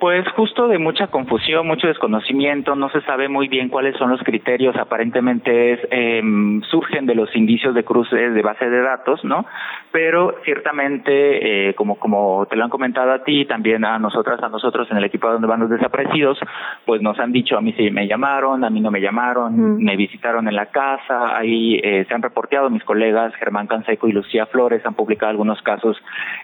Pues justo de mucha confusión, mucho desconocimiento, no se sabe muy bien cuáles son los criterios, aparentemente es, em, surgen de los indicios de cruces de base de datos, ¿no? Pero ciertamente, eh, como, como te lo han comentado a ti, también a nosotras, a nosotros en el equipo donde van los desaparecidos, pues nos han dicho a mí sí me llamaron, a mí no me llamaron, me visitaron en la casa, ahí eh, se han reporteado mis colegas Germán Canseco y Lucía Flores, han publicado algunos casos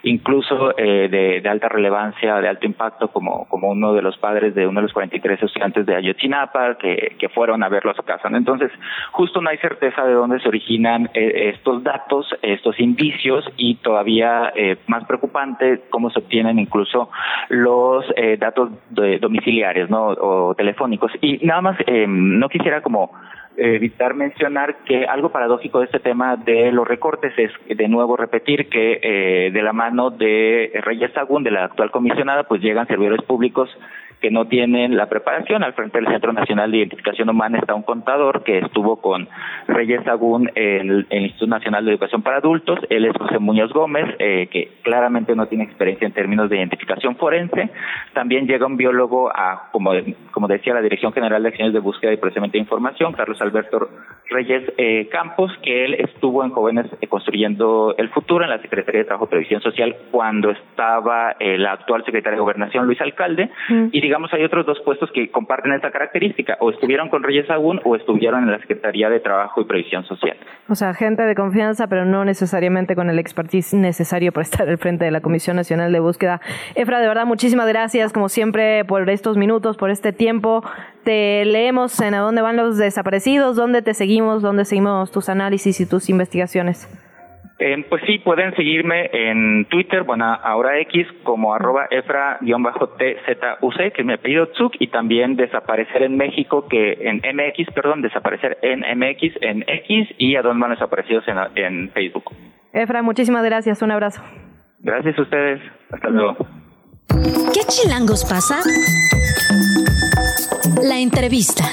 incluso eh, de, de alta relevancia, de alto impacto, como como uno de los padres de uno de los 43 estudiantes de Ayotzinapa que, que fueron a verlo a su casa. Entonces, justo no hay certeza de dónde se originan eh, estos datos, estos indicios y todavía eh, más preocupante cómo se obtienen incluso los eh, datos de domiciliarios ¿no? o telefónicos. Y nada más, no quisiera como evitar mencionar que algo paradójico de este tema de los recortes es de nuevo repetir que eh, de la mano de Reyes Sagún, de la actual comisionada, pues llegan servidores públicos que no tienen la preparación. Al frente del Centro Nacional de Identificación Humana está un contador que estuvo con Reyes Sagún en el, Instituto Nacional de Educación para Adultos. Él es José Muñoz Gómez, eh, que claramente no tiene experiencia en términos de identificación forense. También llega un biólogo a, como, como decía, la Dirección General de Acciones de Búsqueda y Procesamiento de Información, Carlos Alberto Reyes eh, Campos, que él estuvo en Jóvenes eh, Construyendo el Futuro en la Secretaría de Trabajo y Previsión Social cuando estaba el actual secretario de Gobernación, Luis Alcalde, mm. y digamos, hay otros dos puestos que comparten esta característica, o estuvieron con Reyes Agún o estuvieron en la Secretaría de Trabajo y Previsión Social. O sea, gente de confianza, pero no necesariamente con el expertise necesario para estar al frente de la Comisión Nacional de Búsqueda. Efra, de verdad, muchísimas gracias, como siempre, por estos minutos, por este tiempo. Te leemos en a dónde van los desaparecidos, dónde te seguimos, dónde seguimos tus análisis y tus investigaciones. Eh, pues sí, pueden seguirme en Twitter, bueno, ahora X, como arroba efra-tzuc, que es mi apellido Tzuk, y también desaparecer en México, que en MX, perdón, desaparecer en MX, en X, y a dónde van desaparecidos en, en Facebook. Efra, muchísimas gracias, un abrazo. Gracias a ustedes, hasta luego. ¿Qué chilangos pasa? La entrevista.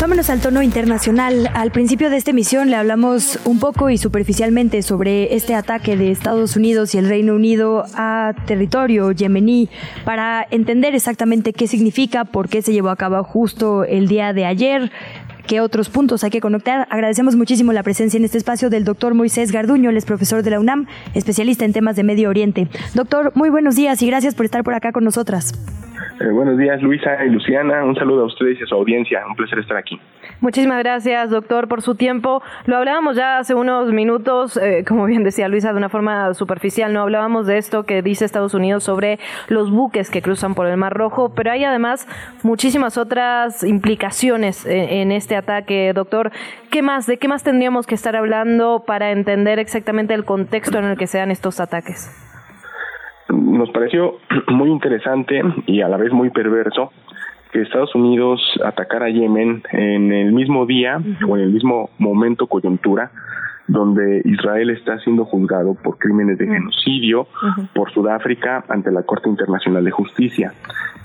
Vámonos al tono internacional. Al principio de esta emisión le hablamos un poco y superficialmente sobre este ataque de Estados Unidos y el Reino Unido a territorio yemení para entender exactamente qué significa, por qué se llevó a cabo justo el día de ayer, qué otros puntos hay que conectar. Agradecemos muchísimo la presencia en este espacio del doctor Moisés Garduño, él es profesor de la UNAM, especialista en temas de Medio Oriente. Doctor, muy buenos días y gracias por estar por acá con nosotras. Eh, buenos días, Luisa y Luciana. Un saludo a ustedes y a su audiencia. Un placer estar aquí. Muchísimas gracias, doctor, por su tiempo. Lo hablábamos ya hace unos minutos, eh, como bien decía Luisa, de una forma superficial. No hablábamos de esto que dice Estados Unidos sobre los buques que cruzan por el Mar Rojo, pero hay además muchísimas otras implicaciones eh, en este ataque, doctor. ¿Qué más? ¿De qué más tendríamos que estar hablando para entender exactamente el contexto en el que se dan estos ataques? nos pareció muy interesante y a la vez muy perverso que Estados Unidos atacara a Yemen en el mismo día o en el mismo momento coyuntura donde Israel está siendo juzgado por crímenes de genocidio por Sudáfrica ante la Corte Internacional de Justicia.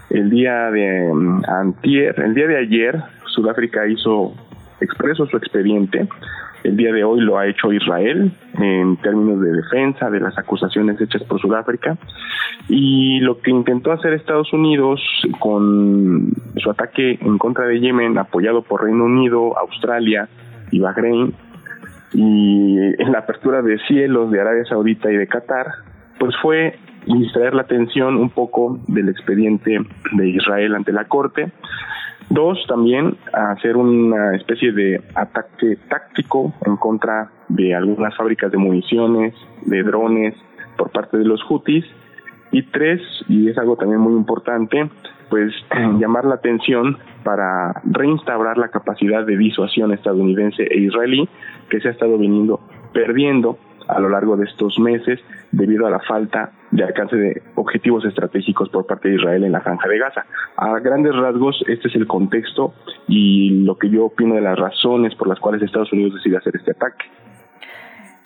El día de mm, antier, el día de ayer, Sudáfrica hizo expreso su expediente. El día de hoy lo ha hecho Israel en términos de defensa de las acusaciones hechas por Sudáfrica. Y lo que intentó hacer Estados Unidos con su ataque en contra de Yemen apoyado por Reino Unido, Australia y Bahrein y en la apertura de cielos de Arabia Saudita y de Qatar pues fue distraer la atención un poco del expediente de Israel ante la Corte Dos, también hacer una especie de ataque táctico en contra de algunas fábricas de municiones, de drones por parte de los Houthis. Y tres, y es algo también muy importante, pues llamar la atención para reinstaurar la capacidad de disuasión estadounidense e israelí que se ha estado viniendo perdiendo a lo largo de estos meses debido a la falta de alcance de objetivos estratégicos por parte de Israel en la franja de Gaza. A grandes rasgos, este es el contexto y lo que yo opino de las razones por las cuales Estados Unidos decide hacer este ataque.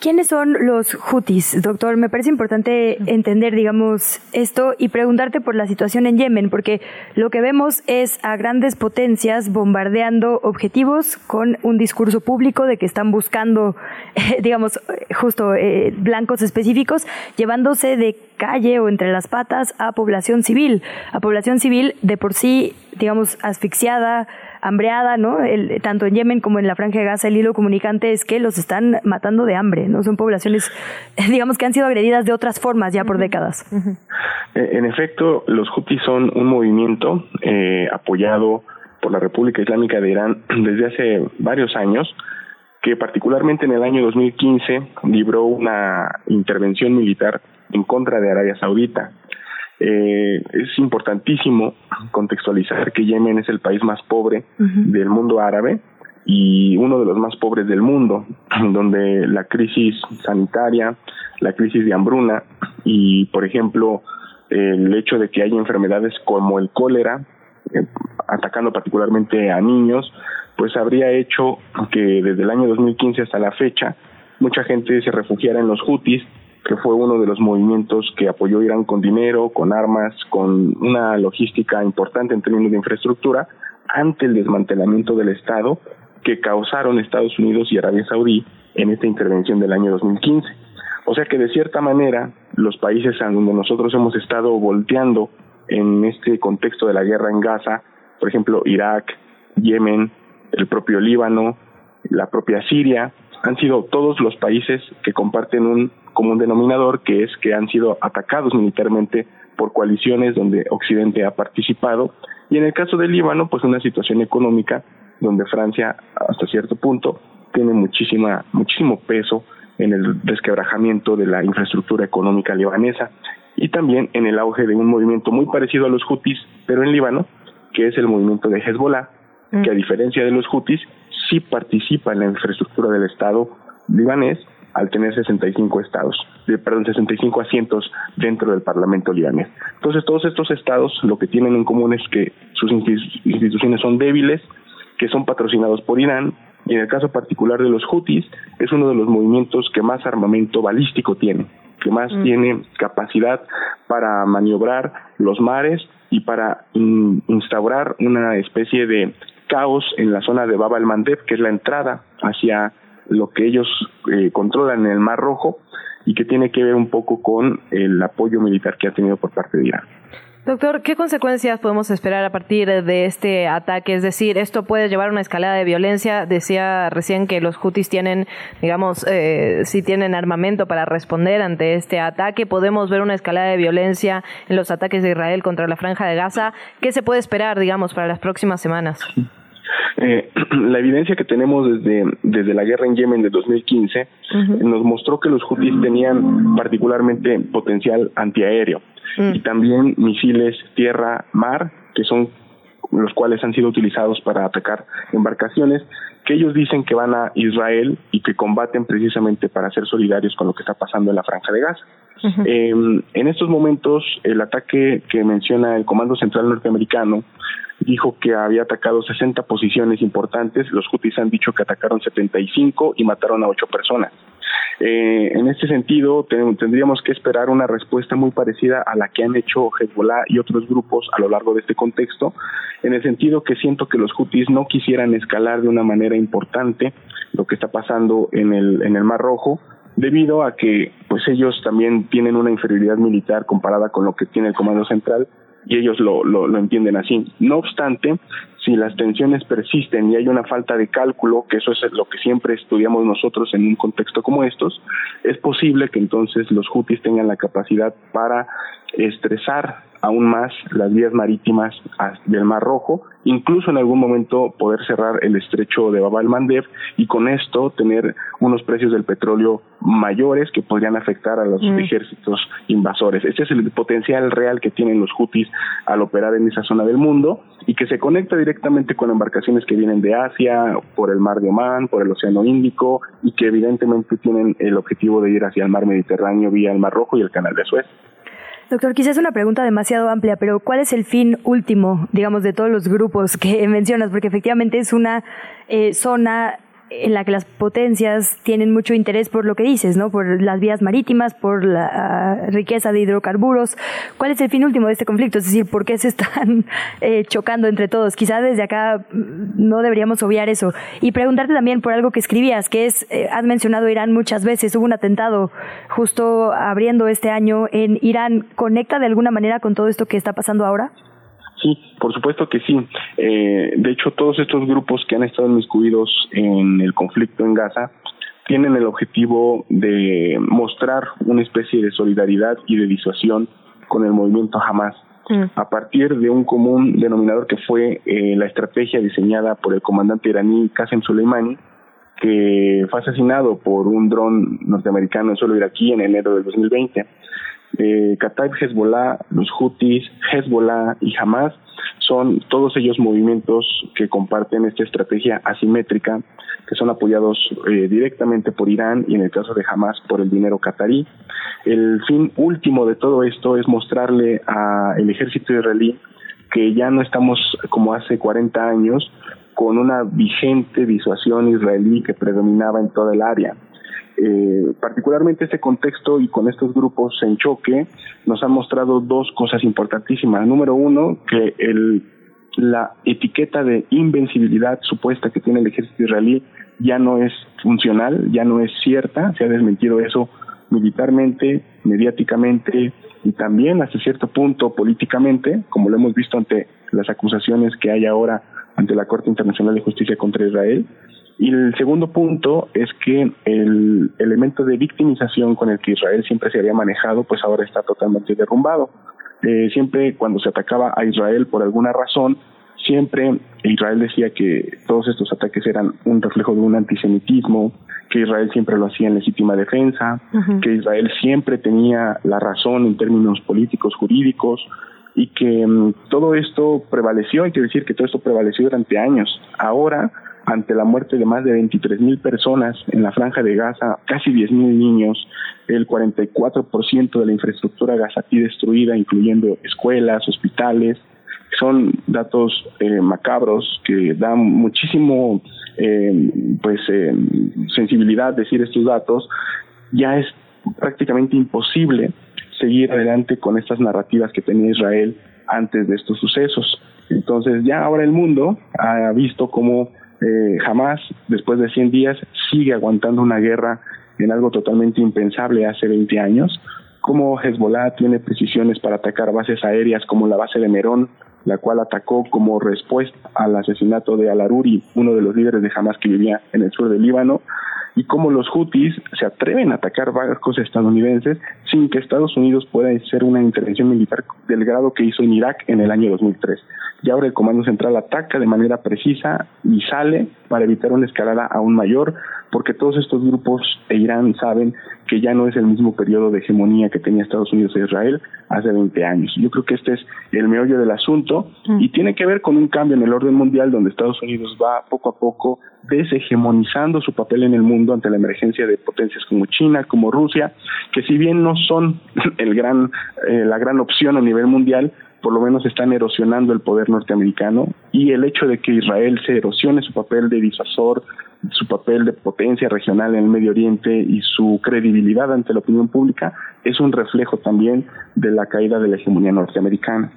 ¿Quiénes son los Houthis, doctor? Me parece importante entender, digamos, esto y preguntarte por la situación en Yemen, porque lo que vemos es a grandes potencias bombardeando objetivos con un discurso público de que están buscando, digamos, justo eh, blancos específicos, llevándose de calle o entre las patas a población civil, a población civil de por sí, digamos, asfixiada, hambreada, ¿no? El, tanto en Yemen como en la Franja de Gaza, el hilo comunicante es que los están matando de hambre, ¿no? Son poblaciones, digamos, que han sido agredidas de otras formas ya por décadas. Eh, en efecto, los Houthis son un movimiento eh, apoyado por la República Islámica de Irán desde hace varios años, que particularmente en el año 2015 libró una intervención militar en contra de Arabia Saudita. Eh, es importantísimo contextualizar que Yemen es el país más pobre del mundo árabe y uno de los más pobres del mundo, donde la crisis sanitaria, la crisis de hambruna y, por ejemplo, el hecho de que haya enfermedades como el cólera, eh, atacando particularmente a niños, pues habría hecho que desde el año 2015 hasta la fecha mucha gente se refugiara en los Houthis que fue uno de los movimientos que apoyó Irán con dinero, con armas, con una logística importante en términos de infraestructura, ante el desmantelamiento del Estado que causaron Estados Unidos y Arabia Saudí en esta intervención del año 2015. O sea que de cierta manera los países a donde nosotros hemos estado volteando en este contexto de la guerra en Gaza, por ejemplo Irak, Yemen, el propio Líbano, la propia Siria, han sido todos los países que comparten un común denominador, que es que han sido atacados militarmente por coaliciones donde Occidente ha participado. Y en el caso del Líbano, pues una situación económica donde Francia, hasta cierto punto, tiene muchísima, muchísimo peso en el desquebrajamiento de la infraestructura económica libanesa y también en el auge de un movimiento muy parecido a los Houthis, pero en Líbano, que es el movimiento de Hezbollah, que a diferencia de los Houthis sí participa en la infraestructura del Estado libanés al tener 65 estados, de, perdón, 65 asientos dentro del Parlamento libanés. Entonces, todos estos estados lo que tienen en común es que sus instituciones son débiles, que son patrocinados por Irán, y en el caso particular de los Houthis, es uno de los movimientos que más armamento balístico tiene, que más mm. tiene capacidad para maniobrar los mares y para instaurar una especie de caos en la zona de Bab al-Mandeb, que es la entrada hacia lo que ellos eh, controlan en el Mar Rojo y que tiene que ver un poco con el apoyo militar que ha tenido por parte de Irán. Doctor, ¿qué consecuencias podemos esperar a partir de este ataque? Es decir, ¿esto puede llevar a una escalada de violencia? Decía recién que los hutis tienen, digamos, eh, si tienen armamento para responder ante este ataque. ¿Podemos ver una escalada de violencia en los ataques de Israel contra la franja de Gaza? ¿Qué se puede esperar, digamos, para las próximas semanas? Eh, la evidencia que tenemos desde, desde la guerra en Yemen de 2015 nos mostró que los hutis tenían particularmente potencial antiaéreo y también misiles tierra-mar, que son los cuales han sido utilizados para atacar embarcaciones, que ellos dicen que van a Israel y que combaten precisamente para ser solidarios con lo que está pasando en la franja de Gaza. Em, en estos momentos, el ataque que menciona el Comando Central Norteamericano dijo que había atacado 60 posiciones importantes, los Houthis han dicho que atacaron 75 y mataron a 8 personas. Eh, en este sentido, tendríamos que esperar una respuesta muy parecida a la que han hecho Hezbollah y otros grupos a lo largo de este contexto, en el sentido que siento que los Houthis no quisieran escalar de una manera importante lo que está pasando en el, en el Mar Rojo, debido a que pues ellos también tienen una inferioridad militar comparada con lo que tiene el Comando Central y ellos lo, lo, entienden así. No obstante, si las tensiones persisten y hay una falta de cálculo, que eso es lo que siempre estudiamos nosotros en un contexto como estos, es posible que entonces los Houthis tengan la capacidad para estresar aún más las vías marítimas del Mar Rojo, incluso en algún momento poder cerrar el estrecho de Bab el-Mandeb y con esto tener unos precios del petróleo mayores que podrían afectar a los mm. ejércitos invasores. Este es el potencial real que tienen los Houthis al operar en esa zona del mundo y que se conecta directamente con embarcaciones que vienen de Asia, por el mar de Omán, por el Océano Índico y que evidentemente tienen el objetivo de ir hacia el mar Mediterráneo vía el Mar Rojo y el Canal de Suez. Doctor, quizás una pregunta demasiado amplia, pero ¿cuál es el fin último, digamos, de todos los grupos que mencionas? Porque efectivamente es una eh, zona en la que las potencias tienen mucho interés por lo que dices, ¿no? Por las vías marítimas, por la ah, riqueza de hidrocarburos. ¿Cuál es el fin último de este conflicto? Es decir, ¿por qué se están eh, chocando entre todos? Quizás desde acá mm, no deberíamos obviar eso. Y preguntarte también por algo que escribías, que es, eh, has mencionado Irán muchas veces, hubo un atentado justo abriendo este año en Irán. ¿Conecta de alguna manera con todo esto que está pasando ahora? Sí, por supuesto que sí. Eh, de hecho, todos estos grupos que han estado inmiscuidos en el conflicto en Gaza tienen el objetivo de mostrar una especie de solidaridad y de disuasión con el movimiento Hamas. Mm. A partir de un común denominador que fue eh, la estrategia diseñada por el comandante iraní Qasem Soleimani, que fue asesinado por un dron norteamericano en suelo iraquí en enero del 2020 Eh, Hezbollah, los Houthis, Hezbollah y Hamas son todos ellos movimientos que comparten esta estrategia asimétrica, que son apoyados eh, directamente por Irán y en el caso de Hamas por el dinero qatarí. El fin último de todo esto es mostrarle al ejército israelí que ya no estamos como hace 40 años con una vigente disuasión israelí que predominaba en toda el área. Eh, particularmente este contexto y con estos grupos en choque nos han mostrado dos cosas importantísimas. Número uno, que el, la etiqueta de invencibilidad supuesta que tiene el ejército israelí ya no es funcional, ya no es cierta, se ha desmentido eso militarmente, mediáticamente y también hasta cierto punto políticamente, como lo hemos visto ante las acusaciones que hay ahora ante la Corte Internacional de Justicia contra Israel. Y el segundo punto es que el elemento de victimización con el que Israel siempre se había manejado, pues ahora está totalmente derrumbado. Eh, siempre cuando se atacaba a Israel por alguna razón, siempre Israel decía que todos estos ataques eran un reflejo de un antisemitismo, que Israel siempre lo hacía en legítima defensa, que Israel siempre tenía la razón en términos políticos, jurídicos, y que mm, todo esto prevaleció, hay que decir que todo esto prevaleció durante años. Ahora, ante la muerte de más de 23 mil personas en la franja de Gaza, casi 10 mil niños, el 44% de la infraestructura gazatí destruida, incluyendo escuelas, hospitales, son datos eh, macabros que dan muchísimo eh, pues eh, sensibilidad decir estos datos. Ya es prácticamente imposible seguir adelante con estas narrativas que tenía Israel antes de estos sucesos. Entonces ya ahora el mundo ha visto cómo eh, jamás después de 100 días sigue aguantando una guerra en algo totalmente impensable hace 20 años como Hezbollah tiene precisiones para atacar bases aéreas como la base de Merón la cual atacó como respuesta al asesinato de Al-Aruri, uno de los líderes de Hamas que vivía en el sur del Líbano, y cómo los Houthis se atreven a atacar barcos estadounidenses sin que Estados Unidos pueda hacer una intervención militar del grado que hizo en Irak en el año 2003. Y ahora el Comando Central ataca de manera precisa y sale para evitar una escalada aún mayor, porque todos estos grupos e Irán saben que ya no es el mismo periodo de hegemonía que tenía Estados Unidos e Israel hace 20 años. Yo creo que este es el meollo del asunto mm. y tiene que ver con un cambio en el orden mundial donde Estados Unidos va poco a poco deshegemonizando su papel en el mundo ante la emergencia de potencias como China, como Rusia, que si bien no son el gran, eh, la gran opción a nivel mundial, por lo menos están erosionando el poder norteamericano y el hecho de que Israel se erosione su papel de disuasor, su papel de potencia regional en el Medio Oriente y su credibilidad ante la opinión pública es un reflejo también de la caída de la hegemonía norteamericana.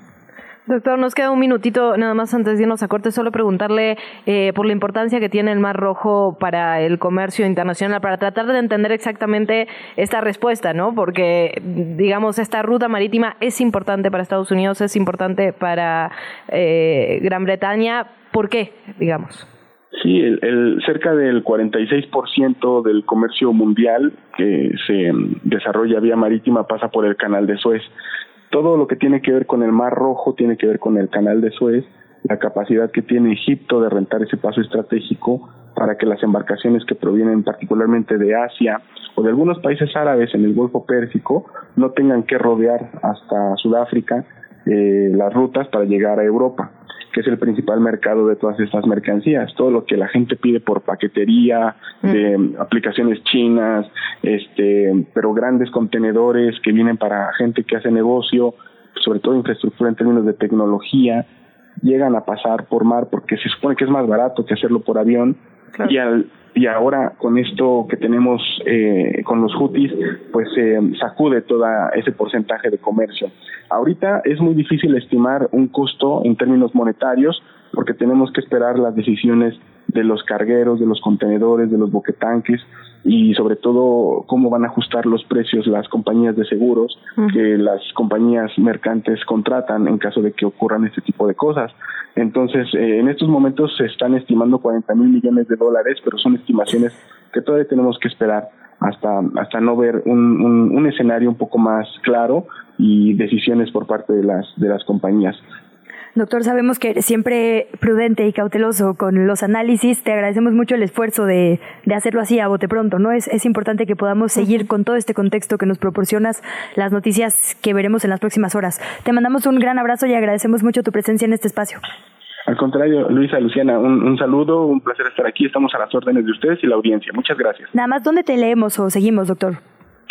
Doctor, nos queda un minutito nada más antes de irnos a corte, solo preguntarle eh, por la importancia que tiene el Mar Rojo para el comercio internacional, para tratar de entender exactamente esta respuesta, ¿no? Porque, digamos, esta ruta marítima es importante para Estados Unidos, es importante para eh, Gran Bretaña. ¿Por qué, digamos? Sí, el, cerca del 46% del comercio mundial que se desarrolla vía marítima pasa por el canal de Suez todo lo que tiene que ver con el Mar Rojo tiene que ver con el canal de Suez, la capacidad que tiene Egipto de rentar ese paso estratégico para que las embarcaciones que provienen particularmente de Asia o de algunos países árabes en el Golfo Pérsico no tengan que rodear hasta Sudáfrica eh, las rutas para llegar a Europa que es el principal mercado de todas estas mercancías. Todo lo que la gente pide por paquetería, de aplicaciones chinas, este, pero grandes contenedores que vienen para gente que hace negocio, sobre todo infraestructura en términos de tecnología, llegan a pasar por mar porque se supone que es más barato que hacerlo por avión. Y al y ahora con esto que tenemos eh, con los Houthis, pues se sacude todo ese porcentaje de comercio. Ahorita es muy difícil estimar un costo en términos monetarios porque tenemos que esperar las decisiones de los cargueros, de los contenedores, de los boquetanques y sobre todo cómo van a ajustar los precios las compañías de seguros que las compañías mercantes contratan en caso de que ocurran este tipo de cosas. Entonces, eh, en estos momentos se están estimando 40 mil millones de dólares, pero son estimaciones que todavía tenemos que esperar hasta, hasta no ver un, un, un escenario un poco más claro y decisiones por parte de las, de las compañías. Doctor, sabemos que eres siempre prudente y cauteloso con los análisis. Te agradecemos mucho el esfuerzo de, de hacerlo así a bote pronto, ¿no? Es, es importante que podamos seguir con todo este contexto que nos proporcionas las noticias que veremos en las próximas horas. Te mandamos un gran abrazo y agradecemos mucho tu presencia en este espacio. Al contrario, Luisa, Luciana, un, un, saludo, un placer estar aquí. Estamos a las órdenes de ustedes y la audiencia. Muchas gracias. Nada más, ¿dónde te leemos o seguimos, doctor?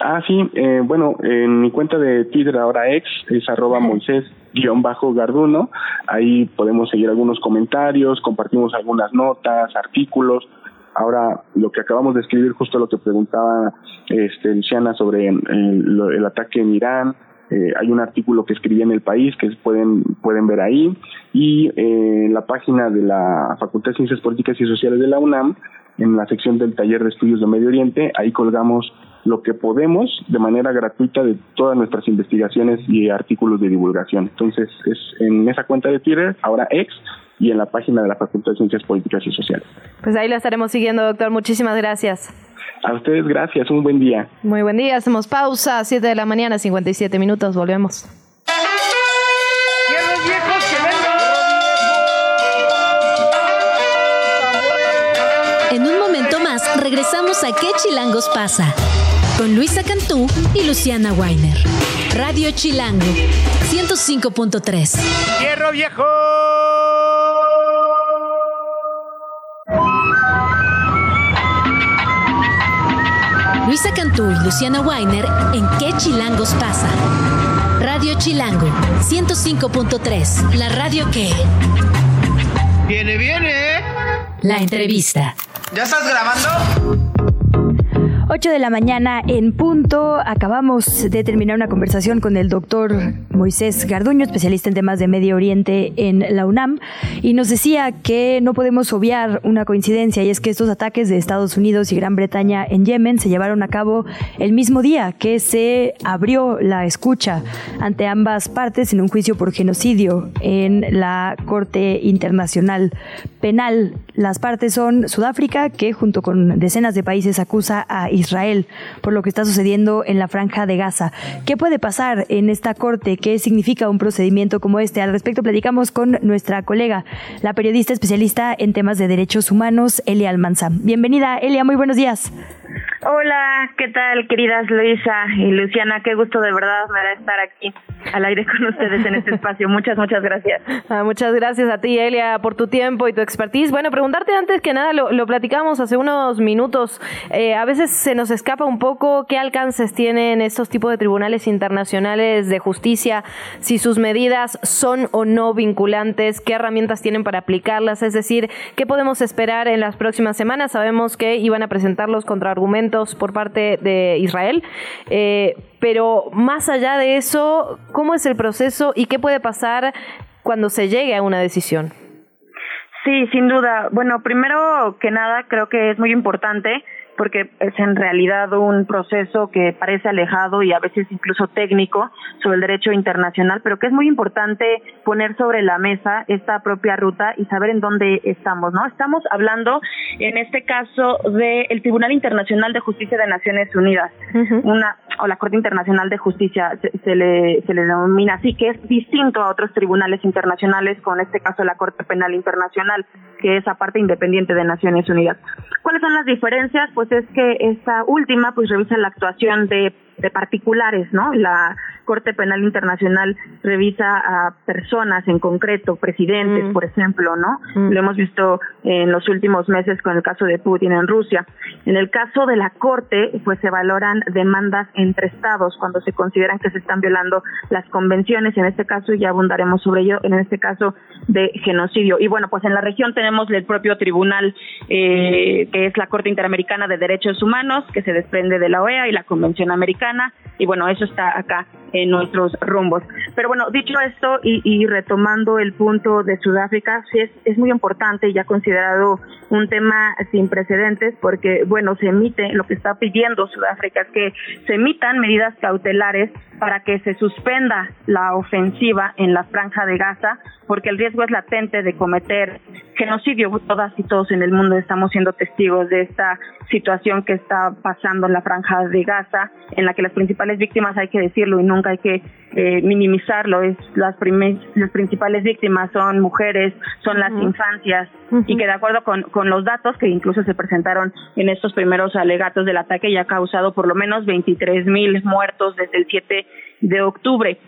Ah, sí, eh, bueno, en mi cuenta de Twitter ahora ex es arroba Moisés-Garduno. Ahí podemos seguir algunos comentarios, compartimos algunas notas, artículos. Ahora, lo que acabamos de escribir, justo lo que preguntaba este, Luciana sobre el, el ataque en Irán, eh, hay un artículo que escribí en el país que pueden pueden ver ahí y eh, en la página de la Facultad de Ciencias Políticas y Sociales de la UNAM en la sección del taller de estudios de Medio Oriente ahí colgamos lo que podemos de manera gratuita de todas nuestras investigaciones y artículos de divulgación. Entonces, es en esa cuenta de Twitter, ahora ex, y en la página de la Facultad de Ciencias Políticas y Sociales. Pues ahí lo estaremos siguiendo, doctor. Muchísimas gracias. A ustedes gracias, un buen día. Muy buen día, hacemos pausa, 7 de la mañana, 57 minutos, volvemos. Regresamos a ¿Qué chilangos pasa? Con Luisa Cantú y Luciana Weiner. Radio Chilango, 105.3. ¡Hierro viejo! Luisa Cantú y Luciana Weiner en ¿Qué chilangos pasa? Radio Chilango, 105.3. La radio que... Viene, viene. La entrevista. ¿Ya estás grabando? 8 de la mañana en punto. Acabamos de terminar una conversación con el doctor Moisés Garduño, especialista en temas de Medio Oriente en la UNAM, y nos decía que no podemos obviar una coincidencia, y es que estos ataques de Estados Unidos y Gran Bretaña en Yemen se llevaron a cabo el mismo día que se abrió la escucha ante ambas partes en un juicio por genocidio en la Corte Internacional Penal. Las partes son Sudáfrica, que junto con decenas de países acusa a Israel por lo que está sucediendo en la franja de Gaza. ¿Qué puede pasar en esta corte? ¿Qué significa un procedimiento como este? Al respecto platicamos con nuestra colega, la periodista especialista en temas de derechos humanos, Elia Almanza. Bienvenida, Elia, muy buenos días. Hola, ¿qué tal, queridas Luisa y Luciana? Qué gusto de verdad me da estar aquí al aire con ustedes en este espacio. Muchas, muchas gracias. Ah, muchas gracias a ti, Elia, por tu tiempo y tu expertise. Bueno, preguntarte antes que nada, lo, lo platicamos hace unos minutos. Eh, a veces se nos escapa un poco qué alcances tienen estos tipos de tribunales internacionales de justicia, si sus medidas son o no vinculantes, qué herramientas tienen para aplicarlas, es decir, qué podemos esperar en las próximas semanas. Sabemos que iban a presentarlos contra argumentos por parte de Israel, eh, pero más allá de eso, ¿cómo es el proceso y qué puede pasar cuando se llegue a una decisión? Sí, sin duda. Bueno, primero que nada, creo que es muy importante porque es en realidad un proceso que parece alejado y a veces incluso técnico sobre el derecho internacional, pero que es muy importante poner sobre la mesa esta propia ruta y saber en dónde estamos, ¿no? Estamos hablando en este caso del Tribunal Internacional de Justicia de Naciones Unidas, una o la Corte Internacional de Justicia se, se, le se le denomina así que es distinto a otros tribunales internacionales, con este caso la Corte Penal Internacional, que es aparte independiente de Naciones Unidas. ¿Cuáles son las diferencias? Pues es que esta última pues revisa la actuación de de particulares, ¿no? La Corte Penal Internacional revisa a personas en concreto, presidentes, mm. por ejemplo, ¿no? Mm. Lo hemos visto en los últimos meses con el caso de Putin en Rusia. En el caso de la Corte, pues se valoran demandas entre estados cuando se consideran que se están violando las convenciones, en este caso ya abundaremos sobre ello, en este caso de genocidio. Y bueno, pues en la región tenemos el propio tribunal eh, que es la Corte Interamericana de Derechos Humanos, que se desprende de la OEA y la Convención Americana, y bueno, eso está acá en nuestros rumbos. Pero bueno, dicho esto y, y retomando el punto de Sudáfrica, sí es, es muy importante y ya considerado un tema sin precedentes porque, bueno, se emite, lo que está pidiendo Sudáfrica es que se emitan medidas cautelares para que se suspenda la ofensiva en la franja de Gaza porque el riesgo es latente de cometer genocidio. Todas y todos en el mundo estamos siendo testigos de esta situación que está pasando en la franja de Gaza, en la que las principales víctimas, hay que decirlo y nunca hay que eh, minimizarlo, es las, las principales víctimas son mujeres, son las infancias, y que de acuerdo con, con los datos que incluso se presentaron en estos primeros alegatos del ataque, ya ha causado por lo menos 23 mil muertos desde el 7 de octubre.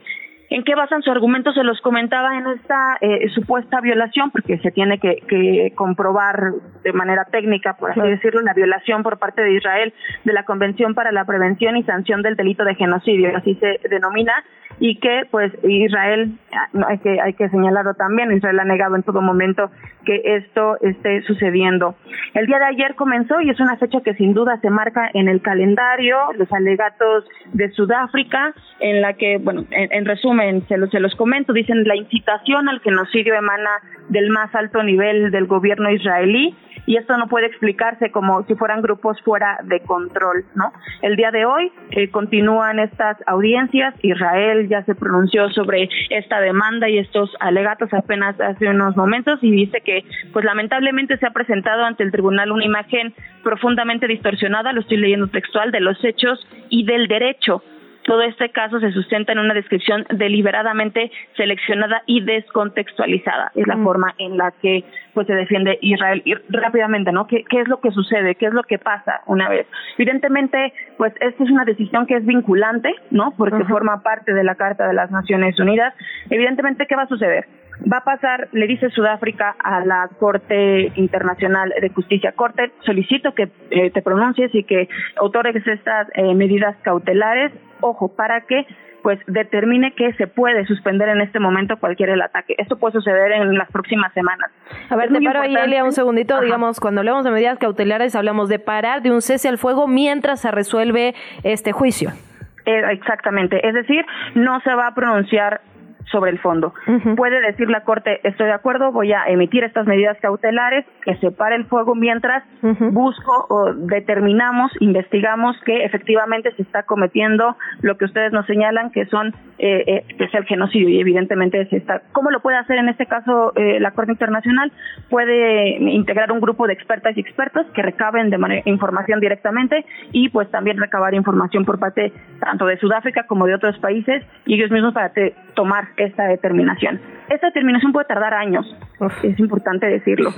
¿En qué basan su argumento? Se los comentaba en esta eh, supuesta violación, porque se tiene que, que, comprobar de manera técnica, por así decirlo, la violación por parte de Israel de la Convención para la Prevención y Sanción del Delito de Genocidio, así se denomina, y que pues Israel, hay que, hay que señalarlo también, Israel ha negado en todo momento que esto esté sucediendo. El día de ayer comenzó y es una fecha que sin duda se marca en el calendario, los alegatos de Sudáfrica, en la que, bueno, en, resumen, se los, se los comento, dicen la incitación al genocidio emana del más alto nivel del gobierno israelí y esto no puede explicarse como si fueran grupos fuera de control, ¿no? El día de hoy eh, continúan estas audiencias, Israel ya se pronunció sobre esta demanda y estos alegatos apenas hace unos momentos y dice que pues lamentablemente se ha presentado ante el tribunal una imagen profundamente distorsionada, lo estoy leyendo textual, de los hechos y del derecho todo este caso se sustenta en una descripción deliberadamente seleccionada y descontextualizada. Es la mm. forma en la que pues se defiende Israel y rápidamente, ¿no? ¿Qué, ¿Qué es lo que sucede? ¿Qué es lo que pasa una vez? Evidentemente, pues esta es una decisión que es vinculante, ¿no? Porque forma parte de la Carta de las Naciones Unidas. Evidentemente, ¿qué va a suceder? Va a pasar, le dice Sudáfrica a la Corte Internacional de Justicia. Corte, solicito que eh, te pronuncies y que otorgues estas eh, medidas cautelares, ojo, para que pues determine que se puede suspender en este momento cualquier el ataque. Esto puede suceder en las próximas semanas. A ver, te paro ahí, Elia, un segundito. Digamos, cuando hablamos de medidas cautelares, hablamos de parar de un cese al fuego mientras se resuelve este juicio. Eh, exactamente. Es decir, no se va a pronunciar sobre el fondo. Puede decir la Corte, estoy de acuerdo, voy a emitir estas medidas cautelares que separe el fuego mientras busco o determinamos, investigamos que efectivamente se está cometiendo lo que ustedes nos señalan que son eh, eh, es el genocidio y evidentemente se está. ¿Cómo lo puede hacer en este caso eh, la Corte Internacional? Puede integrar un grupo de expertas y expertos que recaben de manera, información directamente y pues también recabar información por parte tanto de Sudáfrica como de otros países y ellos mismos para tomar esta determinación. Esta determinación puede tardar años, es importante decirlo.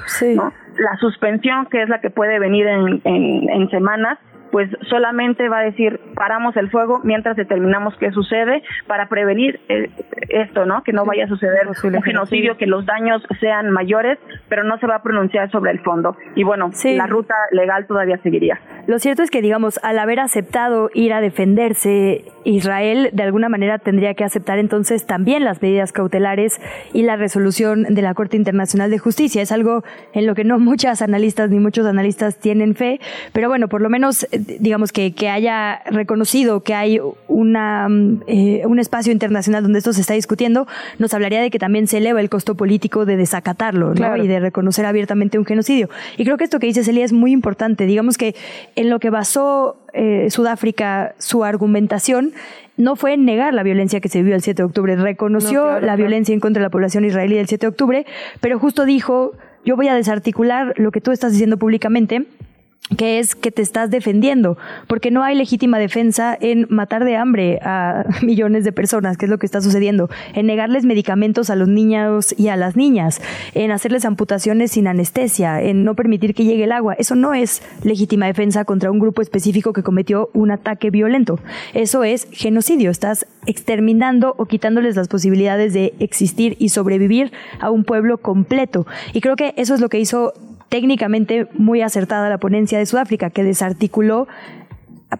La suspensión, que es la que puede venir en, en semanas, pues solamente va a decir paramos el fuego mientras determinamos qué sucede para prevenir eh, esto, ¿no? Que no vaya a suceder un genocidio, que los daños sean mayores, pero no se va a pronunciar sobre el fondo. Y bueno, la ruta legal todavía seguiría. Lo cierto es que, digamos, al haber aceptado ir a defenderse, Israel de alguna manera tendría que aceptar entonces también las medidas cautelares y la resolución de la Corte Internacional de Justicia. Es algo en lo que no muchas analistas ni muchos analistas tienen fe, pero bueno, por lo menos digamos, que, que haya reconocido que hay una, eh, un espacio internacional donde esto se está discutiendo, nos hablaría de que también se eleva el costo político de desacatarlo ¿no? y de reconocer abiertamente un genocidio. Y creo que esto que dice Celia es muy importante. Digamos que en lo que basó eh, Sudáfrica su argumentación no fue en negar la violencia que se vivió el 7 de octubre, reconoció la violencia en contra de la población israelí del 7 de octubre, pero justo dijo, yo voy a desarticular lo que tú estás diciendo públicamente que es que te estás defendiendo, porque no hay legítima defensa en matar de hambre a millones de personas, que es lo que está sucediendo, en negarles medicamentos a los niños y a las niñas, en hacerles amputaciones sin anestesia, en no permitir que llegue el agua. Eso no es legítima defensa contra un grupo específico que cometió un ataque violento. Eso es genocidio. Estás exterminando o quitándoles las posibilidades de existir y sobrevivir a un pueblo completo. Y creo que eso es lo que hizo técnicamente muy acertada la ponencia de Sudáfrica, que desarticuló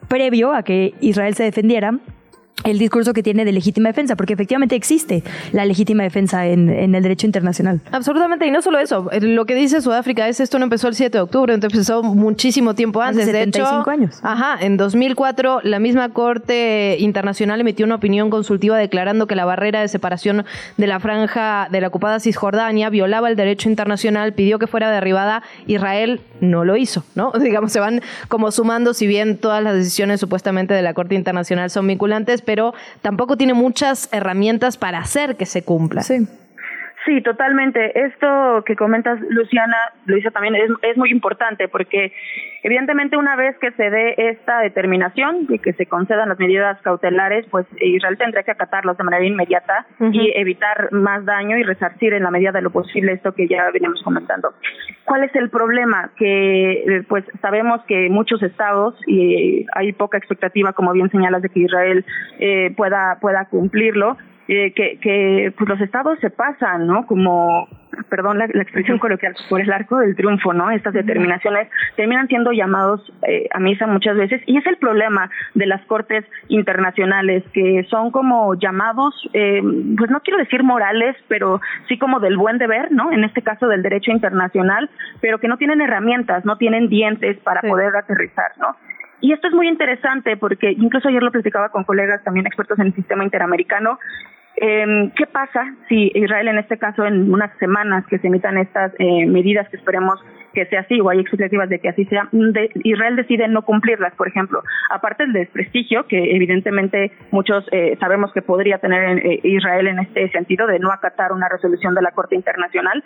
previo a que Israel se defendiera el discurso que tiene de legítima defensa, porque efectivamente existe la legítima defensa en, el derecho internacional. Absolutamente, y no solo eso, lo que dice Sudáfrica es esto no empezó el 7 de octubre, entonces empezó muchísimo tiempo antes. de 75 años. Ajá, en 2004 la misma Corte Internacional emitió una opinión consultiva declarando que la barrera de separación de la franja de la ocupada Cisjordania violaba el derecho internacional, pidió que fuera derribada, Israel no lo hizo, ¿no? Digamos, se van como sumando, si bien todas las decisiones supuestamente de la Corte Internacional son vinculantes, pero tampoco tiene muchas herramientas para hacer que se cumpla. Sí, totalmente. Esto que comentas, Luciana, Luisa, también es, es muy importante porque evidentemente una vez que se dé esta determinación de que se concedan las medidas cautelares, pues Israel tendrá que acatarlos de manera inmediata y evitar más daño y resarcir en la medida de lo posible esto que ya veníamos comentando. ¿Cuál es el problema? Que pues sabemos que muchos estados y hay poca expectativa, como bien señalas, de que Israel eh, pueda pueda cumplirlo eh, que, que pues los estados se pasan, ¿no? Como, perdón la, expresión coloquial, por el arco del triunfo, ¿no? Estas determinaciones terminan siendo llamados eh, a misa muchas veces y es el problema de las cortes internacionales que son como llamados, eh, pues no quiero decir morales, pero sí como del buen deber, ¿no? En este caso del derecho internacional, pero que no tienen herramientas, no tienen dientes para poder aterrizar, ¿no? Y esto es muy interesante porque incluso ayer lo platicaba con colegas también expertos en el sistema interamericano eh, ¿Qué pasa si Israel, en este caso, en unas semanas que se emitan estas eh, medidas que esperemos que sea así, o hay expectativas de que así sea, Israel decide no cumplirlas, por ejemplo, aparte del desprestigio que evidentemente muchos eh, sabemos que podría tener eh, Israel en este sentido de no acatar una resolución de la Corte Internacional,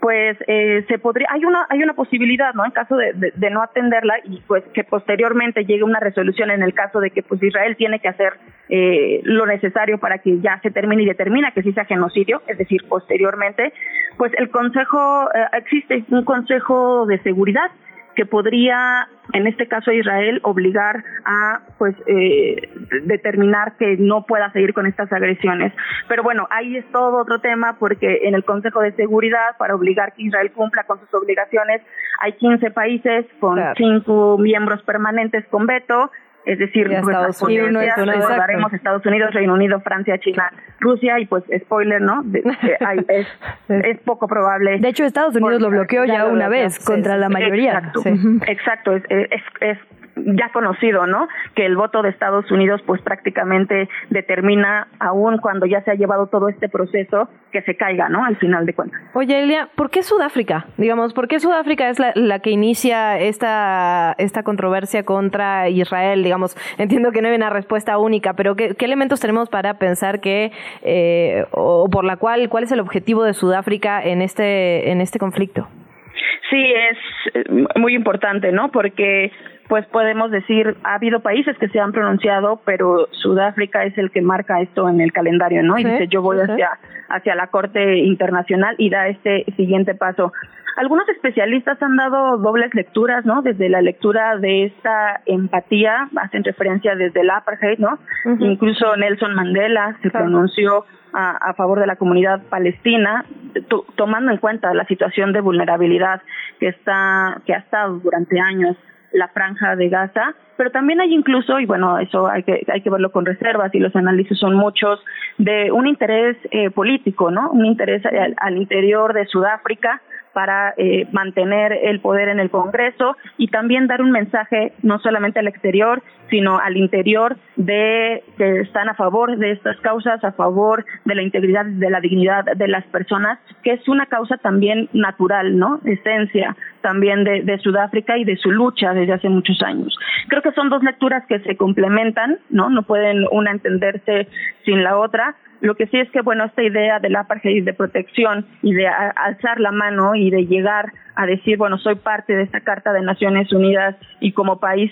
pues eh, se podría hay una hay una posibilidad no en caso de, de, no atenderla y pues que posteriormente llegue una resolución en el caso de que pues Israel tiene que hacer eh, lo necesario para que ya se termine y determina que sí sea genocidio es decir posteriormente pues el consejo eh, existe un consejo de seguridad que podría, en este caso Israel, obligar a pues eh, determinar que no pueda seguir con estas agresiones. Pero bueno, ahí es todo otro tema porque en el Consejo de Seguridad, para obligar que Israel cumpla con sus obligaciones, hay 15 países con cinco miembros permanentes con veto es decir, pues, Estados Unidos, recordaremos Estados Unidos, Reino Unido, Francia, China, Rusia y pues spoiler, ¿no? es, es, poco probable. De hecho, Estados Unidos lo bloqueó ya, una vez contra la mayoría. Exacto, exacto es, es ya conocido, ¿no? Que el voto de Estados Unidos pues prácticamente determina aún cuando ya se ha llevado todo este proceso que se caiga, ¿no? Al final de cuentas. Oye, Elia, ¿por qué Sudáfrica? Digamos, ¿por qué Sudáfrica es la, que inicia esta, esta controversia contra Israel? Digamos, entiendo que no hay una respuesta única, pero ¿qué, elementos tenemos para pensar que, eh, o por la cual, cuál es el objetivo de Sudáfrica en este, en este conflicto? Sí, es eh, muy importante, ¿no? Porque pues podemos decir, ha habido países que se han pronunciado, pero Sudáfrica es el que marca esto en el calendario, ¿no? Y dice, yo voy hacia, hacia la Corte Internacional y da este siguiente paso. Algunos especialistas han dado dobles lecturas, ¿no? Desde la lectura de esta empatía, hacen referencia desde el apartheid, ¿no? Incluso Nelson Mandela se pronunció a, a, favor de la comunidad palestina, tomando en cuenta la situación de vulnerabilidad que está que ha estado durante años la franja de Gaza, pero también hay incluso, y bueno, eso hay que, hay que verlo con reservas y los análisis son muchos, de un interés eh, político, ¿no? Un interés al interior de Sudáfrica para eh, mantener el poder en el Congreso y también dar un mensaje no solamente al exterior, sino al interior de que están a favor de estas causas, a favor de la integridad, de la dignidad de las personas, que es una causa también natural, ¿no? Esencia también de, Sudáfrica y de su lucha desde hace muchos años. Creo que son dos lecturas que se complementan, ¿no? No pueden una entenderse sin la otra lo que sí es que, bueno, esta idea del apartheid de protección y de alzar la mano y de llegar a decir, bueno, soy parte de esta Carta de Naciones Unidas y como país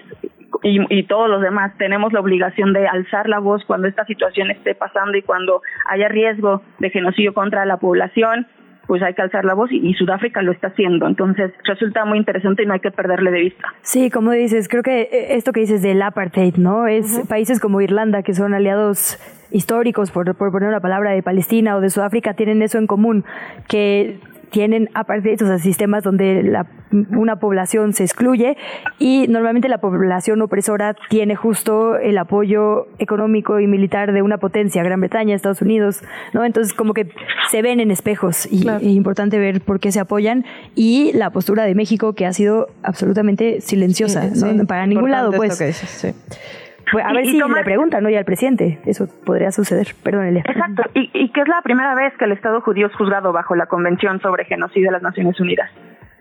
y, y, todos los demás tenemos la obligación de alzar la voz cuando esta situación esté pasando y cuando haya riesgo de genocidio contra la población, pues hay que alzar la voz y, Sudáfrica lo está haciendo. Entonces resulta muy interesante y no hay que perderle de vista. Sí, como dices, creo que eh, esto que dices del apartheid, ¿no? Es países como Irlanda que son aliados históricos, por, por poner una palabra, de Palestina o de Sudáfrica, tienen eso en común, que tienen aparte de esos sistemas donde la, una población se excluye y normalmente la población opresora tiene justo el apoyo económico y militar de una potencia, Gran Bretaña, Estados Unidos, ¿no? Entonces como que se ven en espejos y es importante ver por qué se apoyan y la postura de México que ha sido absolutamente silenciosa, ¿no? Para ningún lado, pues. A ver si le preguntan, ¿no? Y al presidente. Eso podría suceder. Perdón, Elia. Exacto. Y, y que es la primera vez que el Estado judío es juzgado bajo la Convención sobre Genocidio de las Naciones Unidas.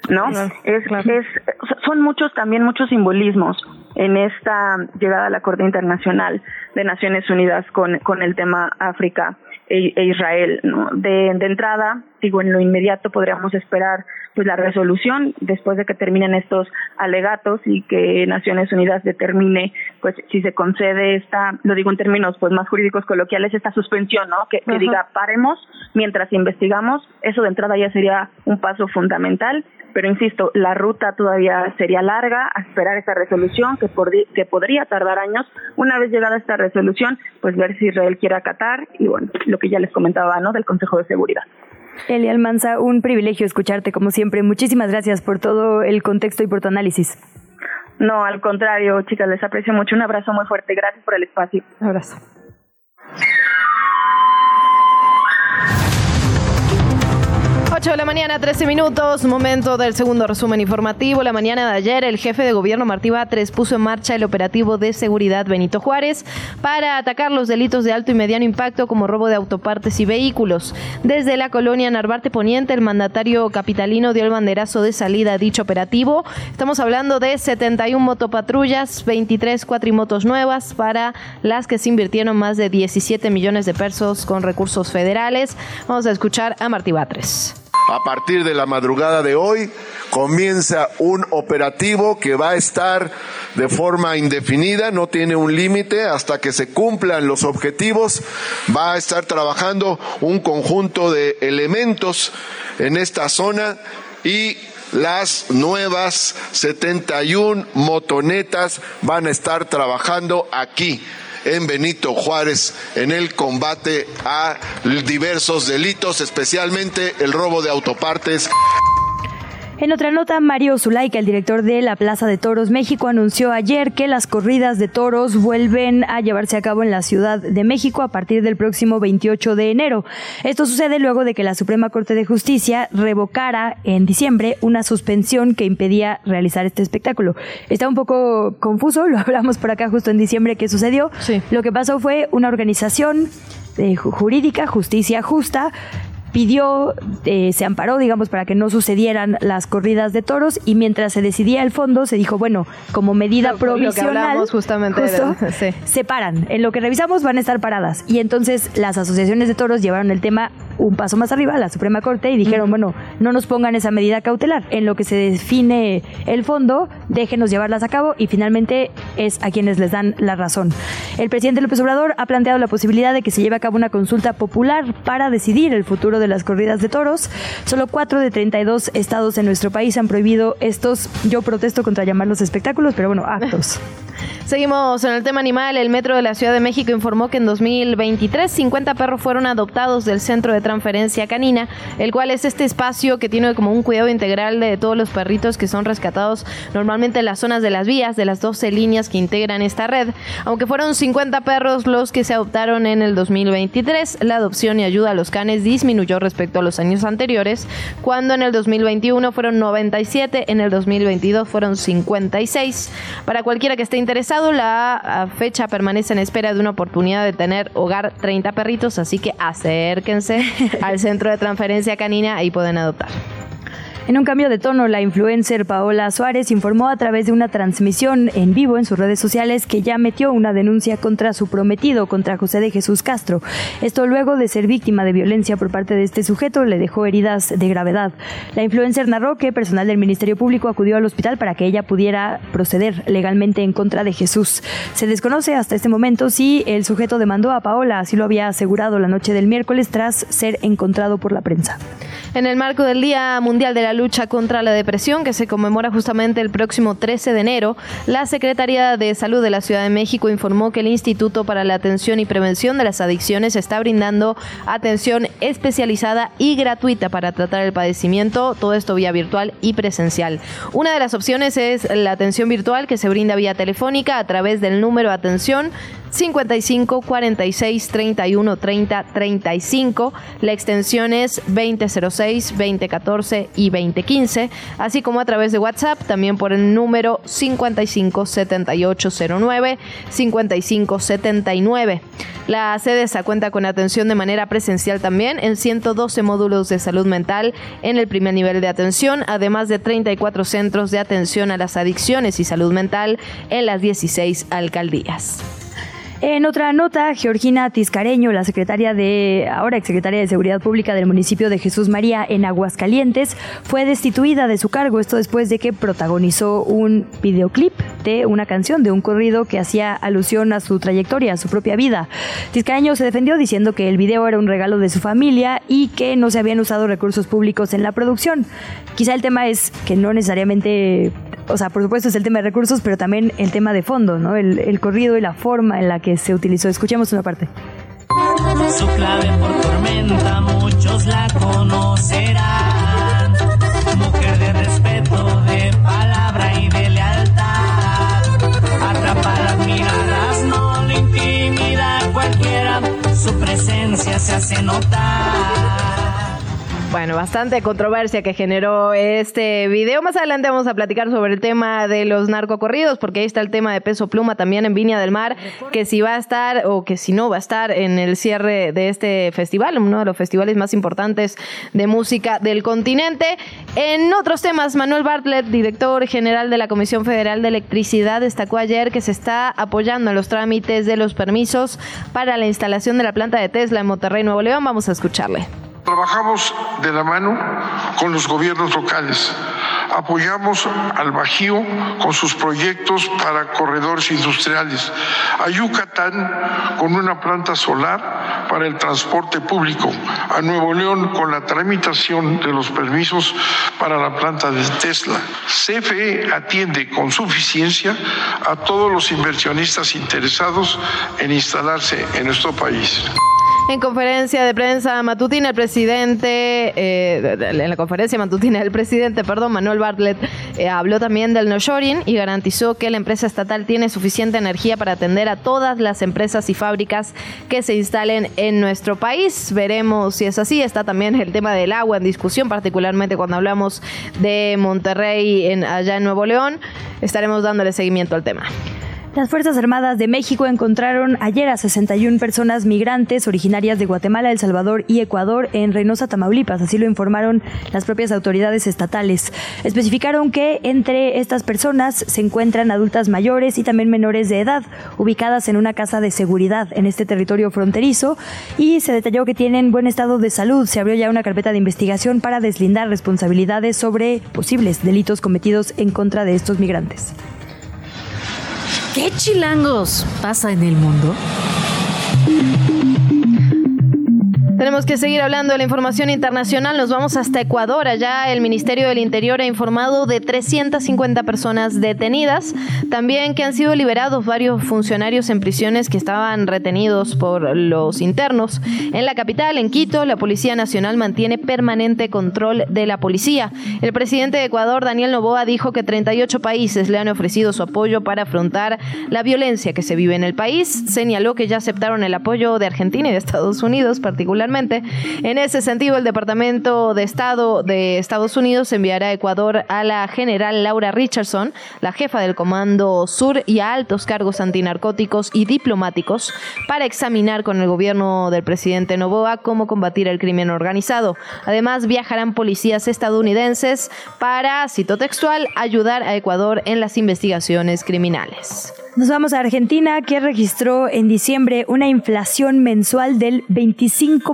¿No? es, es, son muchos también muchos simbolismos en esta llegada a la Corte Internacional de Naciones Unidas con, con el tema África e, e Israel. ¿no? De, de entrada, digo, en lo inmediato podríamos esperar pues la resolución después de que terminen estos alegatos y que Naciones Unidas determine pues si se concede esta, lo digo en términos pues más jurídicos coloquiales, esta suspensión, ¿no? Que, diga paremos mientras investigamos, eso de entrada ya sería un paso fundamental, pero insisto, la ruta todavía sería larga a esperar esa resolución que, que podría tardar años. Una vez llegada esta resolución, pues ver si Israel quiere acatar y bueno, lo que ya les comentaba, ¿no? Del Consejo de Seguridad. Eli Almanza, un privilegio escucharte como siempre. Muchísimas gracias por todo el contexto y por tu análisis. No, al contrario, chicas, les aprecio mucho. Un abrazo muy fuerte. Gracias por el espacio. Un abrazo. 8 de la mañana, 13 minutos, momento del segundo resumen informativo. La mañana de ayer, el jefe de gobierno Martí Batres puso en marcha el operativo de seguridad Benito Juárez para atacar los delitos de alto y mediano impacto como robo de autopartes y vehículos. Desde la colonia Narvarte Poniente, el mandatario capitalino dio el banderazo de salida a dicho operativo. Estamos hablando de 71 motopatrullas, 23 cuatrimotos nuevas para las que se invirtieron más de 17 millones de pesos con recursos federales. Vamos a escuchar a Martí Batres. A partir de la madrugada de hoy comienza un operativo que va a estar de forma indefinida, no tiene un límite hasta que se cumplan los objetivos. Va a estar trabajando un conjunto de elementos en esta zona y las nuevas 71 motonetas van a estar trabajando aquí en Benito Juárez en el combate a diversos delitos, especialmente el robo de autopartes. En otra nota, Mario Zulaika, el director de la Plaza de Toros México, anunció ayer que las corridas de toros vuelven a llevarse a cabo en la Ciudad de México a partir del próximo 28 de enero. Esto sucede luego de que la Suprema Corte de Justicia revocara en diciembre una suspensión que impedía realizar este espectáculo. Está un poco confuso, lo hablamos por acá justo en diciembre qué sucedió. Lo que pasó fue una organización eh, jurídica, justicia justa, pidió, eh, se amparó, digamos, para que no sucedieran las corridas de toros y mientras se decidía el fondo, se dijo, bueno, como medida provisional, justamente se paran. En lo que revisamos van a estar paradas. Y entonces las asociaciones de toros llevaron el tema un paso más arriba a la Suprema Corte y dijeron, bueno, no nos pongan esa medida cautelar. En lo que se define el fondo, déjenos llevarlas a cabo y finalmente es a quienes les dan la razón. El presidente López Obrador ha planteado la posibilidad de que se lleve a cabo una consulta popular para decidir el futuro de las corridas de toros. Solo 4 de 32 estados en nuestro país han prohibido estos, yo protesto contra llamarlos espectáculos, pero bueno, actos. Seguimos en el tema animal. El Metro de la Ciudad de México informó que en 2023 50 perros fueron adoptados del Centro de Transferencia Canina, el cual es este espacio que tiene como un cuidado integral de todos los perritos que son rescatados normalmente en las zonas de las vías de las 12 líneas que integran esta red. Aunque fueron 50 perros los que se adoptaron en el 2023, la adopción y ayuda a los canes disminuyó respecto a los años anteriores, cuando en el 2021 fueron 97, en el 2022 fueron 56. Para cualquiera que esté interesado, la fecha permanece en espera de una oportunidad de tener hogar 30 perritos, así que acérquense al centro de transferencia canina y pueden adoptar. En un cambio de tono, la influencer Paola Suárez informó a través de una transmisión en vivo en sus redes sociales que ya metió una denuncia contra su prometido, contra José de Jesús Castro. Esto luego de ser víctima de violencia por parte de este sujeto le dejó heridas de gravedad. La influencer narró que personal del Ministerio Público acudió al hospital para que ella pudiera proceder legalmente en contra de Jesús. Se desconoce hasta este momento si el sujeto demandó a Paola, así lo había asegurado la noche del miércoles tras ser encontrado por la prensa. En el marco del Día Mundial de la lucha contra la depresión, que se conmemora justamente el próximo 13 de enero, la Secretaría de Salud de la Ciudad de México informó que el Instituto para la Atención y Prevención de las Adicciones está brindando atención especializada y gratuita para tratar el padecimiento, todo esto vía virtual y presencial. Una de las opciones es la atención virtual que se brinda vía telefónica a través del número atención 55 46 31 30 35. La extensión es 2006, 2014 y 2015, así como a través de WhatsApp, también por el número 55 7809 55 79. La CEDESA cuenta con atención de manera presencial también en 112 módulos de salud mental en el primer nivel de atención, además de 34 centros de atención a las adicciones y salud mental en las 16 alcaldías. En otra nota, Georgina Tiscareño, la secretaria de, ahora exsecretaria de Seguridad Pública del municipio de Jesús María en Aguascalientes, fue destituida de su cargo, esto después de que protagonizó un videoclip de una canción, de un corrido que hacía alusión a su trayectoria, a su propia vida. Tiscareño se defendió diciendo que el video era un regalo de su familia y que no se habían usado recursos públicos en la producción. Quizá el tema es que no necesariamente o sea, por supuesto es el tema de recursos, pero también el tema de fondo, ¿no? El, el corrido y la forma en la que se utilizó. Escuchemos una parte. Su clave por tormenta, muchos la conocerán. Mujer de respeto, de palabra y de lealtad. Atrapa las miradas, no le intimida cualquiera. Su presencia se hace notar. Bueno, bastante controversia que generó este video. Más adelante vamos a platicar sobre el tema de los narcocorridos, porque ahí está el tema de Peso Pluma también en Viña del Mar, que si va a estar o que si no va a estar en el cierre de este festival, uno de los festivales más importantes de música del continente. En otros temas, Manuel Bartlett, director general de la Comisión Federal de Electricidad, destacó ayer que se está apoyando en los trámites de los permisos para la instalación de la planta de Tesla en Monterrey, Nuevo León. Vamos a escucharle. Trabajamos de la mano con los gobiernos locales. Apoyamos al Bajío con sus proyectos para corredores industriales. A Yucatán con una planta solar para el transporte público. A Nuevo León con la tramitación de los permisos para la planta de Tesla. CFE atiende con suficiencia a todos los inversionistas interesados en instalarse en nuestro país. En conferencia de prensa matutina, el presidente, eh, en la conferencia matutina, el presidente, perdón, Manuel Bartlett, eh, habló también del no-shoring y garantizó que la empresa estatal tiene suficiente energía para atender a todas las empresas y fábricas que se instalen en nuestro país. Veremos si es así. Está también el tema del agua en discusión, particularmente cuando hablamos de Monterrey en, allá en Nuevo León. Estaremos dándole seguimiento al tema. Las Fuerzas Armadas de México encontraron ayer a 61 personas migrantes originarias de Guatemala, El Salvador y Ecuador en Reynosa, Tamaulipas. Así lo informaron las propias autoridades estatales. Especificaron que entre estas personas se encuentran adultas mayores y también menores de edad, ubicadas en una casa de seguridad en este territorio fronterizo y se detalló que tienen buen estado de salud. Se abrió ya una carpeta de investigación para deslindar responsabilidades sobre posibles delitos cometidos en contra de estos migrantes. ¿Qué chilangos pasa en el mundo? Tenemos que seguir hablando de la información internacional. Nos vamos hasta Ecuador. Allá el Ministerio del Interior ha informado de 350 personas detenidas. También que han sido liberados varios funcionarios en prisiones que estaban retenidos por los internos. En la capital, en Quito, la Policía Nacional mantiene permanente control de la policía. El presidente de Ecuador, Daniel Novoa, dijo que 38 países le han ofrecido su apoyo para afrontar la violencia que se vive en el país. Señaló que ya aceptaron el apoyo de Argentina y de Estados Unidos, particularmente en ese sentido, el Departamento de Estado de Estados Unidos enviará a Ecuador a la general Laura Richardson, la jefa del Comando Sur, y a altos cargos antinarcóticos y diplomáticos para examinar con el gobierno del presidente Novoa cómo combatir el crimen organizado. Además, viajarán policías estadounidenses para, cito textual, ayudar a Ecuador en las investigaciones criminales. Nos vamos a Argentina, que registró en diciembre una inflación mensual del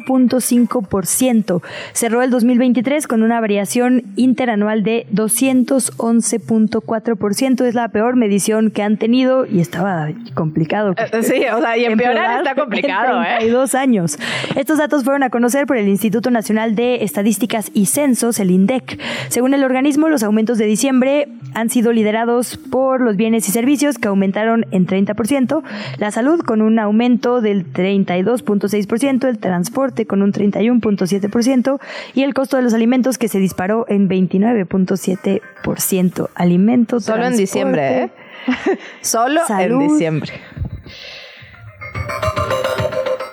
25.5%. Cerró el 2023 con una variación interanual de 211.4%. Es la peor medición que han tenido y estaba complicado. Sí, o sea, y empeorar está complicado, en 32 años. Estos datos fueron a conocer por el Instituto Nacional de Estadísticas y Censos, el INDEC. Según el organismo, los aumentos de diciembre han sido liderados por los bienes y servicios que aumentaron en 30%, la salud con un aumento del 32.6%, el transporte con un 31.7% y el costo de los alimentos que se disparó en 29.7%. Alimentos. Solo en diciembre, ¿eh? Solo en diciembre.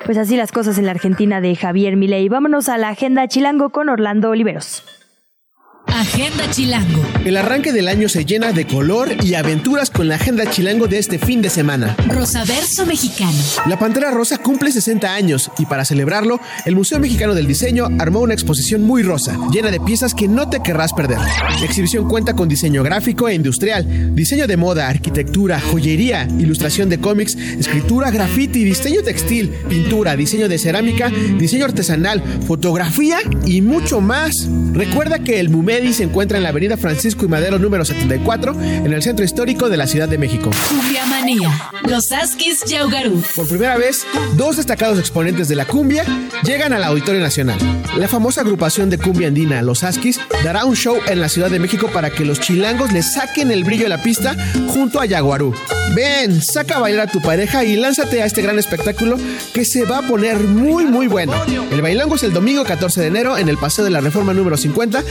Pues así las cosas en la Argentina de Javier Milei. Vámonos a la agenda chilango con Orlando Oliveros. Agenda Chilango. El arranque del año se llena de color y aventuras con la Agenda Chilango de este fin de semana. Rosaverso Mexicano. La Pantera Rosa cumple 60 años y para celebrarlo, el Museo Mexicano del Diseño armó una exposición muy rosa, llena de piezas que no te querrás perder. La exhibición cuenta con diseño gráfico e industrial, diseño de moda, arquitectura, joyería, ilustración de cómics, escritura, graffiti, diseño textil, pintura, diseño de cerámica, diseño artesanal, fotografía y mucho más. Recuerda que el Se encuentra en la avenida Francisco y Madero número 74 en el centro histórico de la Ciudad de México. Cumbia Manía. Los Askis Yaugarú. Por primera vez, dos destacados exponentes de la cumbia llegan al Auditorio Nacional. La famosa agrupación de cumbia andina Los Askis dará un show en la Ciudad de México para que los chilangos le saquen el brillo a la pista junto a Yaguarú. Ven, saca a bailar a tu pareja y lánzate a este gran espectáculo que se va a poner muy muy bueno. El bailango es el domingo 14 de enero en el Paseo de la Reforma número 50,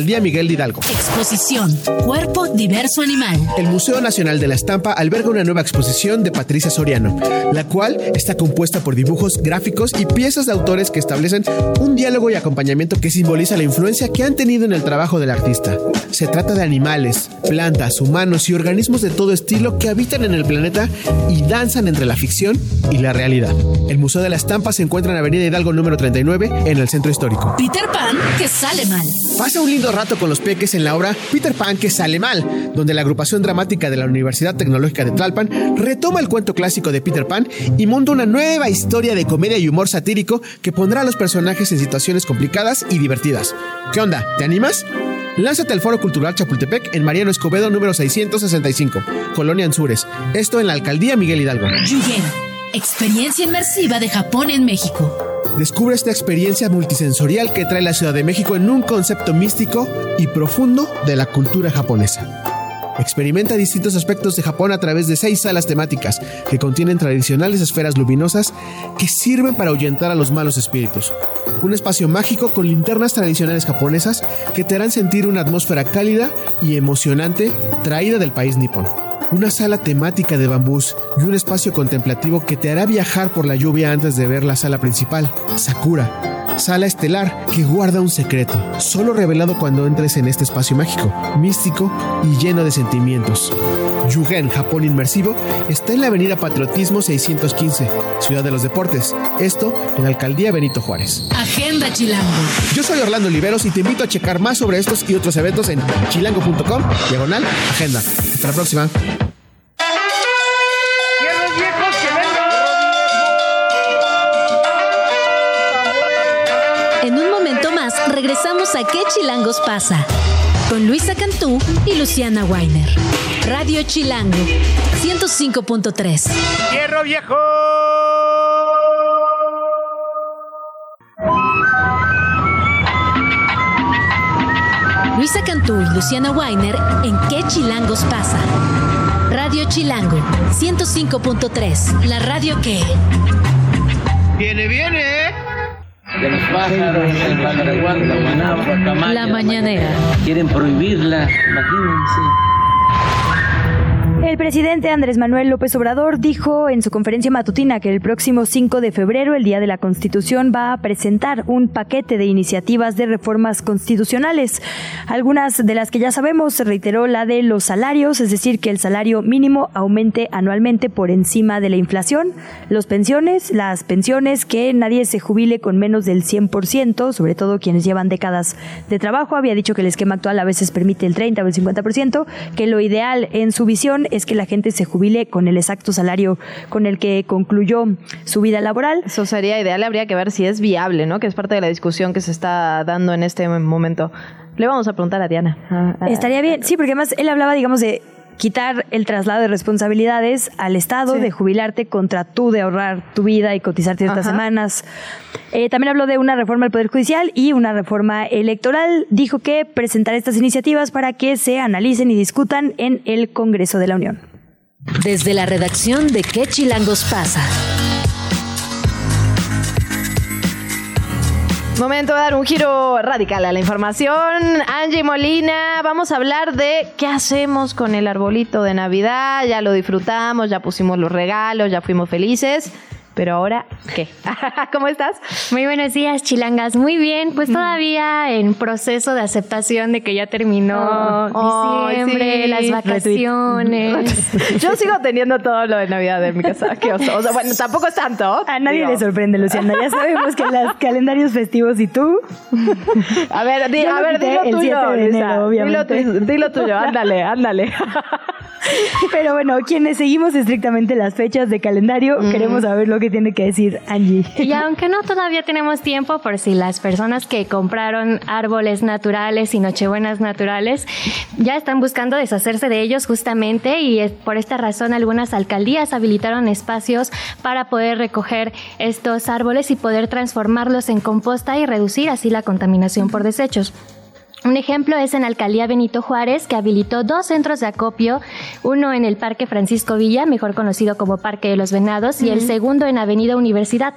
Alcaldía Miguel de Hidalgo. Exposición. Cuerpo diverso animal. El Museo Nacional de la Estampa alberga una nueva exposición de Patricia Soriano, la cual está compuesta por dibujos gráficos y piezas de autores que establecen un diálogo y acompañamiento que simboliza la influencia que han tenido en el trabajo del artista. Se trata de animales, plantas, humanos y organismos de todo estilo que habitan en el planeta y danzan entre la ficción y la realidad. El Museo de la Estampa se encuentra en Avenida Hidalgo número 39 en el centro histórico. Peter Pan que sale mal. Pasa un lindo rato con los peques en la obra Peter Pan que sale mal, donde la agrupación dramática de la Universidad Tecnológica de Tlalpan retoma el cuento clásico de Peter Pan y monta una nueva historia de comedia y humor satírico que pondrá a los personajes en situaciones complicadas y divertidas. ¿Qué onda? ¿Te animas? Lánzate al Foro Cultural Chapultepec en Mariano Escobedo número 665, Colonia Anzures. Esto en la Alcaldía Miguel Hidalgo. Yugen. Experiencia inmersiva de Japón en México. Descubre esta experiencia multisensorial que trae la Ciudad de México en un concepto místico y profundo de la cultura japonesa. Experimenta distintos aspectos de Japón a través de seis salas temáticas que contienen tradicionales esferas luminosas que sirven para ahuyentar a los malos espíritus. Un espacio mágico con linternas tradicionales japonesas que te harán sentir una atmósfera cálida y emocionante traída del país nipón. Una sala temática de bambús y un espacio contemplativo que te hará viajar por la lluvia antes de ver la sala principal, Sakura, sala estelar que guarda un secreto, solo revelado cuando entres en este espacio mágico, místico y lleno de sentimientos. Yugen Japón Inmersivo está en la avenida Patriotismo 615, Ciudad de los Deportes, esto en la Alcaldía Benito Juárez. Agenda Chilango. Yo soy Orlando Oliveros y te invito a checar más sobre estos y otros eventos en chilango.com, diagonal, agenda. Hasta la próxima. En un momento más regresamos a ¿Qué Chilangos pasa? Con Luisa Cantú y Luciana Weiner. Radio Chilango, 105.3. ¡Hierro viejo! Luisa Cantú y Luciana Weiner en ¿Qué Chilangos pasa? Radio Chilango, 105.3. La radio que... Viene, viene. De los pájaros, el pajarraguán, la camaya. La mañanera. Quieren prohibirla, imagínense. El presidente Andrés Manuel López Obrador dijo en su conferencia matutina que el próximo 5 de febrero, el Día de la Constitución, va a presentar un paquete de iniciativas de reformas constitucionales. Algunas de las que ya sabemos, reiteró la de los salarios, es decir, que el salario mínimo aumente anualmente por encima de la inflación, los pensiones, las pensiones, que nadie se jubile con menos del 100%, sobre todo quienes llevan décadas de trabajo. Había dicho que el esquema actual a veces permite el 30 o el 50%, que lo ideal en su visión es que la gente se jubile con el exacto salario con el que concluyó su vida laboral. Eso sería ideal, habría que ver si es viable, ¿no? Que es parte de la discusión que se está dando en este momento. Le vamos a preguntar a Diana. A- a- Estaría bien, sí, porque además él hablaba, digamos, de quitar el traslado de responsabilidades al Estado, Sí. de jubilarte contra tú, de ahorrar tu vida y cotizar ciertas Ajá. semanas. Eh, también habló de una reforma al Poder Judicial y una reforma electoral. Dijo que presentará estas iniciativas para que se analicen y discutan en el Congreso de la Unión. Desde la redacción de ¿Qué Chilangos pasa? Momento de dar un giro radical a la información. Angie Molina, vamos a hablar de qué hacemos con el arbolito de Navidad. Ya lo disfrutamos, ya pusimos los regalos, ya fuimos felices. Pero ahora, ¿qué? ¿Cómo estás? Muy buenos días, chilangas. Muy bien, pues todavía en proceso de aceptación de que ya terminó Oh, diciembre, sí. las vacaciones. Yo sigo teniendo todo lo de Navidad en mi casa. Qué oso. O sea, bueno, tampoco es tanto. A nadie Digo. le sorprende, Luciana. Ya sabemos que los calendarios festivos y tú. A ver, di- a ver, dilo el tuyo, 7 de enero, obviamente. Dilo, tu- dilo tuyo, ándale, ándale. Pero bueno, quienes seguimos estrictamente las fechas de calendario, queremos saber lo que tiene que decir Angie. Y aunque no todavía tenemos tiempo por si las personas que compraron árboles naturales y nochebuenas naturales ya están buscando deshacerse de ellos justamente y por esta razón algunas alcaldías habilitaron espacios para poder recoger estos árboles y poder transformarlos en composta y reducir así la contaminación por desechos. Un ejemplo es en la alcaldía Benito Juárez, que habilitó dos centros de acopio, uno en el Parque Francisco Villa, mejor conocido como Parque de los Venados, y el segundo en Avenida Universidad.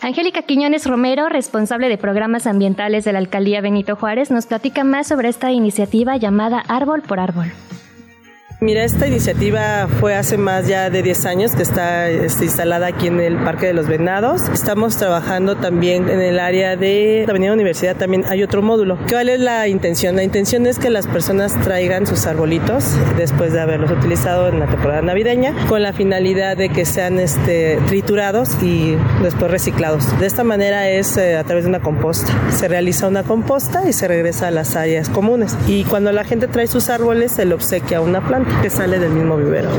Angélica Quiñones Romero, responsable de programas ambientales de la alcaldía Benito Juárez, nos platica más sobre esta iniciativa llamada Árbol por Árbol. Mira, esta iniciativa fue hace más ya de 10 años que está este, instalada aquí en el Parque de los Venados. Estamos trabajando también en el área de la Avenida Universidad, también hay otro módulo. ¿Cuál es la intención? La intención es que las personas traigan sus arbolitos después de haberlos utilizado en la temporada navideña con la finalidad de que sean este, triturados y después reciclados. De esta manera es eh, a través de una composta. Se realiza una composta y se regresa a las áreas comunes. Y cuando la gente trae sus árboles, se le obsequia una planta que sale del mismo vivero.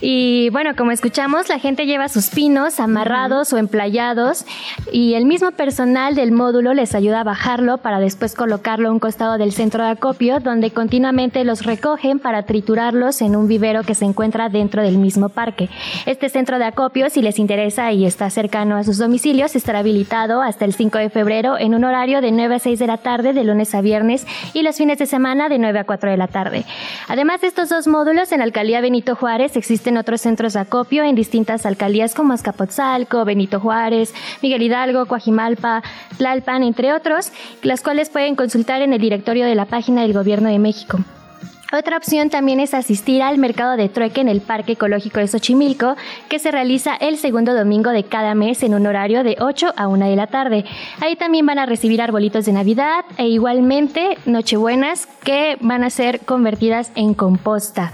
Y bueno, como escuchamos, la gente lleva sus pinos amarrados o emplayados y el mismo personal del módulo les ayuda a bajarlo para después colocarlo a un costado del centro de acopio donde continuamente los recogen para triturarlos en un vivero que se encuentra dentro del mismo parque. Este centro de acopio, si les interesa y está cercano a sus domicilios, estará habilitado hasta el 5 de febrero en un horario de 9 a 6 de la tarde de lunes a viernes y los fines de semana de 9 a 4 de la tarde. Además de estos dos módulos, en la alcaldía Benito Juárez existen otros centros de acopio en distintas alcaldías como Azcapotzalco, Benito Juárez, Miguel Hidalgo, Coajimalpa, Tlalpan, entre otros, las cuales pueden consultar en el directorio de la página del Gobierno de México. Otra opción también es asistir al mercado de trueque en el Parque Ecológico de Xochimilco, que se realiza el segundo domingo de cada mes en un horario de 8 a 1 de la tarde. Ahí también van a recibir arbolitos de Navidad e igualmente Nochebuenas que van a ser convertidas en composta.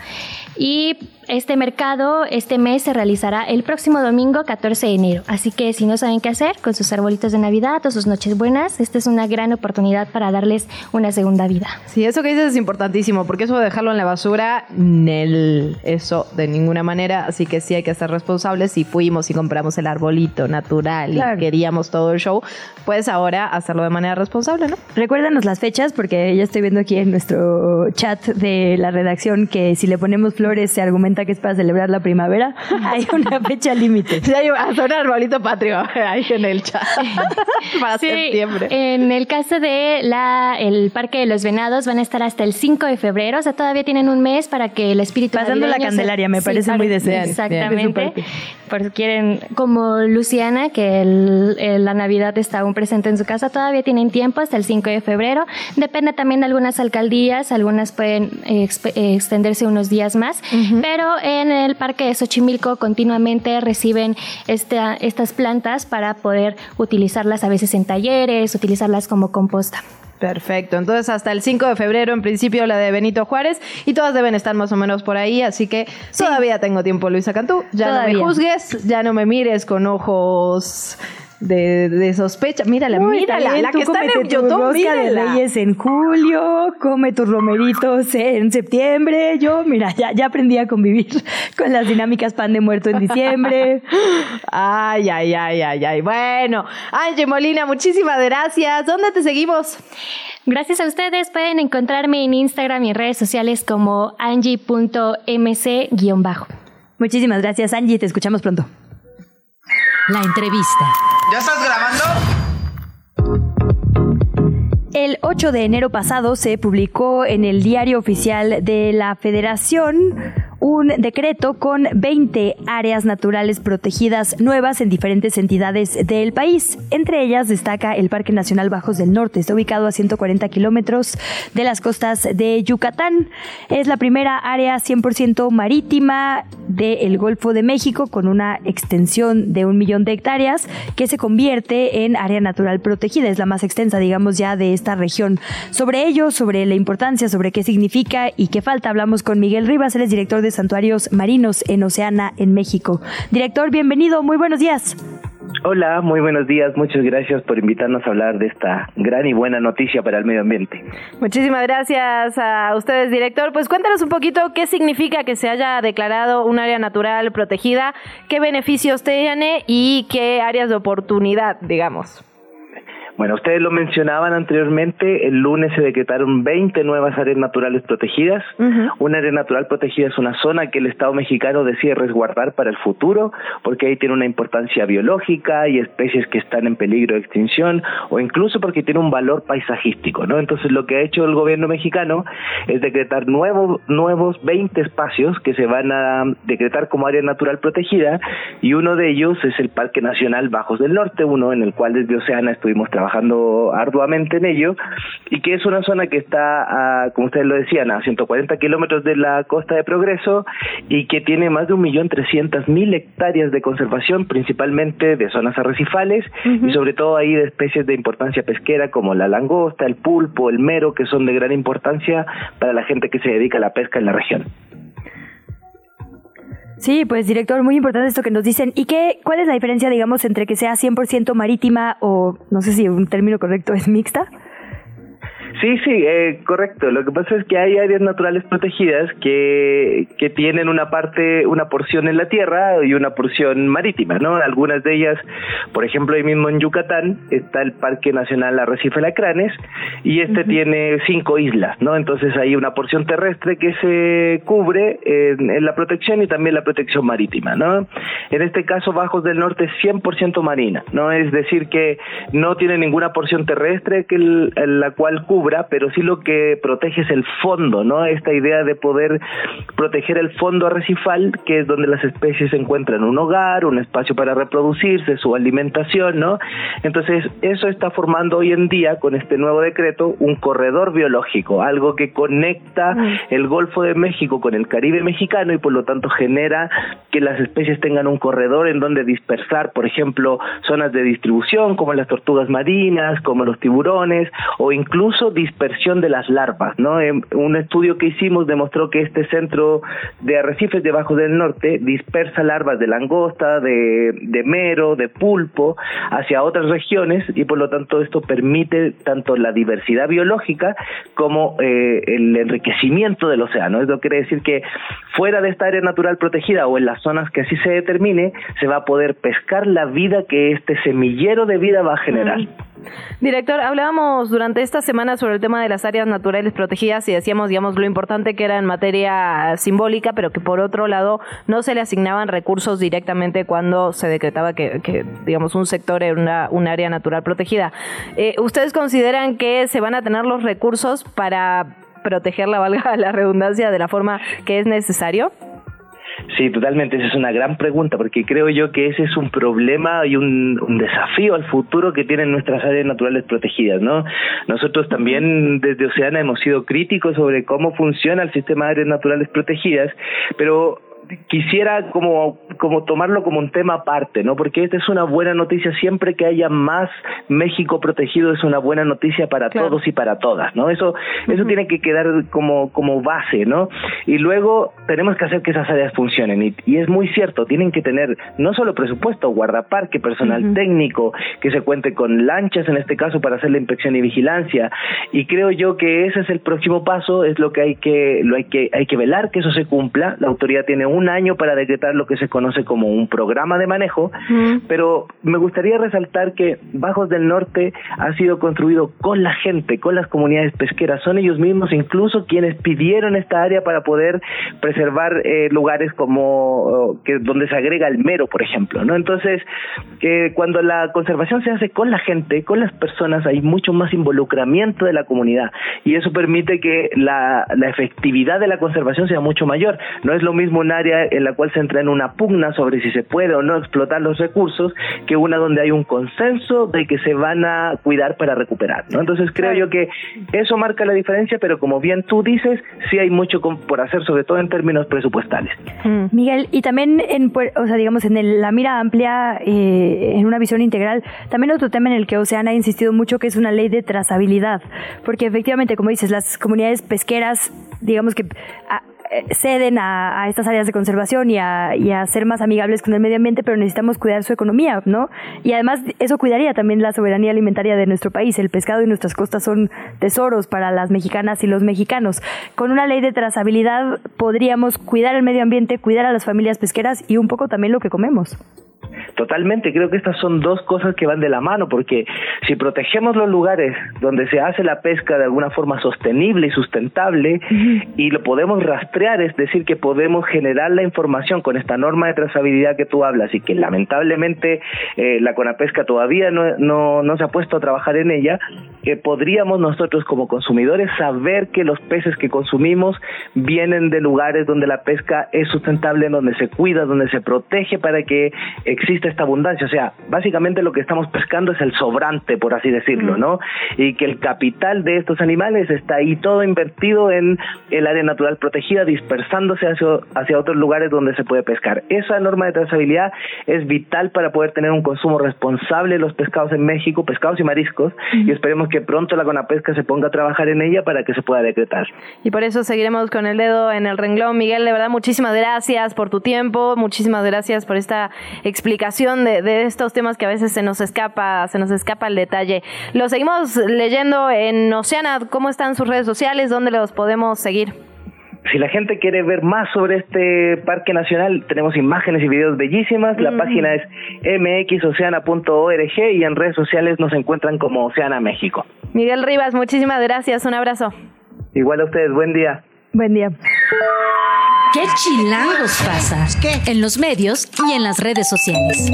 Y este mercado este mes se realizará el próximo domingo 14 de enero. Así que si no saben qué hacer con sus arbolitos de Navidad o sus noches buenas, esta es una gran oportunidad para darles una segunda vida. Sí, eso que dices es importantísimo, porque eso de dejarlo en la basura, nel, eso de ninguna manera. Así que sí hay que ser responsables. Si fuimos y compramos el arbolito natural Claro. y queríamos todo el show, pues ahora hacerlo de manera responsable, ¿no? Recuérdanos las fechas, porque ya estoy viendo aquí en nuestro chat de la redacción que si le ponemos flores se argumenta que es para celebrar la primavera. Hay una fecha límite. Sí, hay un arbolito patrio ahí en el chat. para Sí, septiembre. En el caso de la, el Parque de los Venados van a estar hasta el 5 de febrero, o sea, todavía tienen un mes para que el espíritu Pasando la Candelaria, me parece para- muy decente. Exactamente. Bien, bien. Por si quieren, como Luciana, que el- el- la Navidad está aún presente en su casa, todavía tienen tiempo hasta el 5 de febrero. Depende también de algunas alcaldías, algunas pueden eh, eh, extenderse unos días más, pero en el Parque de Xochimilco continuamente reciben esta- estas plantas para poder utilizarlas a veces en talleres, utilizarlas como composta. Perfecto, entonces hasta el 5 de febrero en principio la de Benito Juárez y todas deben estar más o menos por ahí, así que todavía tengo tiempo Luisa Cantú, ya no me juzgues, ya no me mires con ojos de, de sospecha, mírala, Muy mírala, bien, la que está en YouTube, rosca de mírala. Reyes en julio, come tus romeritos en septiembre. Yo, mira, ya, ya aprendí a convivir con las dinámicas pan de muerto en diciembre. Ay, ay, ay, ay, ay. Bueno, Angie Molina, muchísimas gracias. ¿Dónde te seguimos? Gracias a ustedes pueden encontrarme en Instagram y en redes sociales como angie.mc-bajo. Muchísimas gracias, Angie. Te escuchamos pronto. La entrevista. ¿Ya estás grabando? El 8 de enero pasado se publicó en el diario oficial de la Federación un decreto con 20 áreas naturales protegidas nuevas en diferentes entidades del país. Entre ellas destaca el Parque Nacional Bajos del Norte. Está ubicado a 140 kilómetros de las costas de Yucatán. Es la primera área 100% marítima del Golfo de México con una extensión de un millón de hectáreas que se convierte en área natural protegida. Es la más extensa, digamos, ya de esta región. Sobre ello, sobre la importancia, sobre qué significa y qué falta, hablamos con Miguel Rivas, él es director de Santuarios Marinos en Oceana, en México. Director, bienvenido, muy buenos días. Hola, muy buenos días. Muchas gracias por invitarnos a hablar de esta gran y buena noticia para el medio ambiente. Muchísimas gracias a ustedes, director. Pues cuéntanos un poquito qué significa que se haya declarado un área natural protegida, qué beneficios tiene y qué áreas de oportunidad, digamos. Bueno, ustedes lo mencionaban anteriormente, el lunes se decretaron 20 nuevas áreas naturales protegidas. Una área natural protegida es una zona que el Estado mexicano decide resguardar para el futuro, porque ahí tiene una importancia biológica y especies que están en peligro de extinción, o incluso porque tiene un valor paisajístico, ¿no? Entonces lo que ha hecho el gobierno mexicano es decretar nuevos, nuevos 20 espacios que se van a decretar como área natural protegida, y uno de ellos es el Parque Nacional Bajos del Norte, uno en el cual desde Oceana estuvimos trabajando trabajando arduamente en ello y que es una zona que está, a, como ustedes lo decían, a 140 kilómetros de la costa de Progreso y que tiene más de un millón trescientas mil hectáreas de conservación, principalmente de zonas arrecifales y sobre todo ahí de especies de importancia pesquera como la langosta, el pulpo, el mero, que son de gran importancia para la gente que se dedica a la pesca en la región. Sí, pues director, muy importante esto que nos dicen. ¿Y qué, cuál es la diferencia, digamos, entre que sea 100% marítima o no sé si un término correcto es mixta? Sí, sí, eh, correcto. Lo que pasa es que hay áreas naturales protegidas que, que tienen una parte, una porción en la tierra y una porción marítima, ¿no? Algunas de ellas, por ejemplo, ahí mismo en Yucatán está el Parque Nacional Arrecife Lacranes y este tiene cinco islas, ¿no? Entonces hay una porción terrestre que se cubre en, en, la protección y también la protección marítima, ¿no? En este caso, Bajos del Norte es 100% marina, ¿no? Es decir, que no tiene ninguna porción terrestre que el, la cual cubre pero sí lo que protege es el fondo, ¿no? Esta idea de poder proteger el fondo arrecifal, que es donde las especies encuentran un hogar, un espacio para reproducirse, su alimentación, ¿no? Entonces, eso está formando hoy en día, con este nuevo decreto, un corredor biológico, algo que conecta el Golfo de México con el Caribe mexicano y por lo tanto genera que las especies tengan un corredor en donde dispersar, por ejemplo, zonas de distribución como las tortugas marinas, como los tiburones, o incluso dispersión de las larvas. ¿no? Un estudio que hicimos demostró que este centro de arrecifes debajo del norte dispersa larvas de langosta, de, de mero, de pulpo hacia otras regiones y por lo tanto esto permite tanto la diversidad biológica como eh, el enriquecimiento del océano. Eso quiere decir que fuera de esta área natural protegida o en las zonas que así se determine, se va a poder pescar la vida que este semillero de vida va a generar. Director, hablábamos durante esta semana sobre el tema de las áreas naturales protegidas y decíamos, digamos, lo importante que era en materia simbólica, pero que por otro lado no se le asignaban recursos directamente cuando se decretaba que, digamos, un sector era una, un área natural protegida. Eh, ¿Ustedes consideran que se van a tener los recursos para proteger la valga la redundancia de la forma que es necesario? Sí, totalmente. Esa es una gran pregunta porque creo yo que ese es un problema y un, un, desafío al futuro que tienen nuestras áreas naturales protegidas, ¿no? Nosotros también desde Oceana hemos sido críticos sobre cómo funciona el sistema de áreas naturales protegidas, pero quisiera como, como tomarlo como un tema aparte, ¿no? Porque esta es una buena noticia, siempre que haya más México protegido es una buena noticia para claro. todos y para todas, ¿no? Eso, eso tiene que quedar como, como base, ¿no? Y luego tenemos que hacer que esas áreas funcionen. Y, y es muy cierto, tienen que tener no solo presupuesto, guardaparque, personal uh -huh. técnico, que se cuente con lanchas en este caso para hacer la inspección y vigilancia. Y creo yo que ese es el próximo paso, es lo que hay que, lo hay que, hay que velar que eso se cumpla. La autoridad tiene un un año para decretar lo que se conoce como un programa de manejo, pero me gustaría resaltar que Bajos del Norte ha sido construido con la gente, con las comunidades pesqueras, son ellos mismos incluso quienes pidieron esta área para poder preservar eh, lugares como oh, que donde se agrega el mero, por ejemplo, ¿no? Entonces, que cuando la conservación se hace con la gente, con las personas, hay mucho más involucramiento de la comunidad y eso permite que la, la efectividad de la conservación sea mucho mayor. No es lo mismo un área en la cual se entra en una pugna sobre si se puede o no explotar los recursos que una donde hay un consenso de que se van a cuidar para recuperar, ¿no? Entonces creo yo que eso marca la diferencia, pero como bien tú dices, sí hay mucho por hacer, sobre todo en términos presupuestales. Mm. Miguel, y también en, o sea, digamos, en la mira amplia, eh, en una visión integral, también otro tema en el que Oceana ha insistido mucho, que es una ley de trazabilidad, porque efectivamente, como dices, las comunidades pesqueras, digamos que eh, ceden a, estas áreas de conservación y a, y a, ser más amigables con el medio ambiente, pero necesitamos cuidar su economía, ¿no? Y además eso cuidaría también la soberanía alimentaria de nuestro país. El pescado y nuestras costas son tesoros para las mexicanas y los mexicanos. Con una ley de trazabilidad podríamos cuidar el medio ambiente, cuidar a las familias pesqueras y un poco también lo que comemos. Totalmente, creo que estas son dos cosas que van de la mano, porque si protegemos los lugares donde se hace la pesca de alguna forma sostenible y sustentable y lo podemos rastrear, es decir, que podemos generar la información con esta norma de trazabilidad que tú hablas y que lamentablemente eh, la Conapesca todavía no, no, no, se ha puesto a trabajar en ella, que podríamos nosotros como consumidores saber que los peces que consumimos vienen de lugares donde la pesca es sustentable, donde se cuida, donde se protege para que existe esta abundancia. O sea, básicamente lo que estamos pescando es el sobrante, por así decirlo, ¿no? Y que el capital de estos animales está ahí todo invertido en el área natural protegida, dispersándose hacia, hacia otros lugares donde se puede pescar. Esa norma de trazabilidad es vital para poder tener un consumo responsable de los pescados en México, pescados y mariscos, y esperemos que pronto la Conapesca se ponga a trabajar en ella para que se pueda decretar. Y por eso seguiremos con el dedo en el renglón. Miguel, de verdad, muchísimas gracias por tu tiempo, muchísimas gracias por esta explicación de, de, estos temas que a veces se nos escapa, se nos escapa el detalle. Lo seguimos leyendo en Oceana, ¿cómo están sus redes sociales? ¿Dónde los podemos seguir? Si la gente quiere ver más sobre este parque nacional, tenemos imágenes y videos bellísimas. La página es mxoceana.org y en redes sociales nos encuentran como Oceana México. Miguel Rivas, muchísimas gracias. Un abrazo. Igual a ustedes, buen día. Buen día. ¿Qué chilangos pasa? En los medios y en las redes sociales.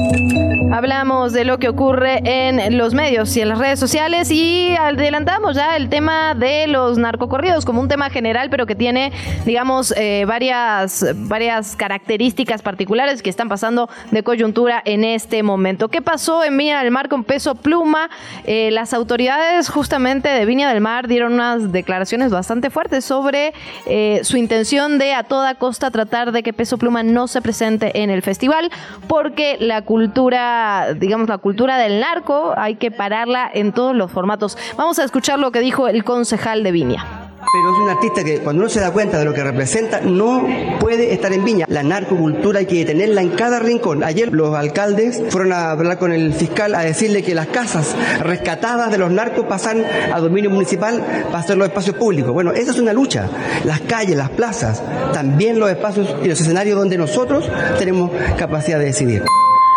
Hablamos de lo que ocurre en los medios y en las redes sociales y adelantamos ya el tema de los narcocorridos como un tema general, pero que tiene, digamos, eh, varias, varias características particulares que están pasando de coyuntura en este momento. ¿Qué pasó en Viña del Mar con peso pluma? Eh, las autoridades justamente de Viña del Mar dieron unas declaraciones bastante fuertes sobre eh, su intención de a toda costa tratar de que Peso Pluma no se presente en el festival, porque la cultura, digamos, la cultura del narco hay que pararla en todos los formatos. Vamos a escuchar lo que dijo el concejal de Viña pero es un artista que cuando uno se da cuenta de lo que representa no puede estar en Viña. La narcocultura hay que tenerla en cada rincón. Ayer los alcaldes fueron a hablar con el fiscal a decirle que las casas rescatadas de los narcos pasan a dominio municipal para hacer los espacios públicos. Bueno, esa es una lucha. Las calles, las plazas, también los espacios y los escenarios donde nosotros tenemos capacidad de decidir.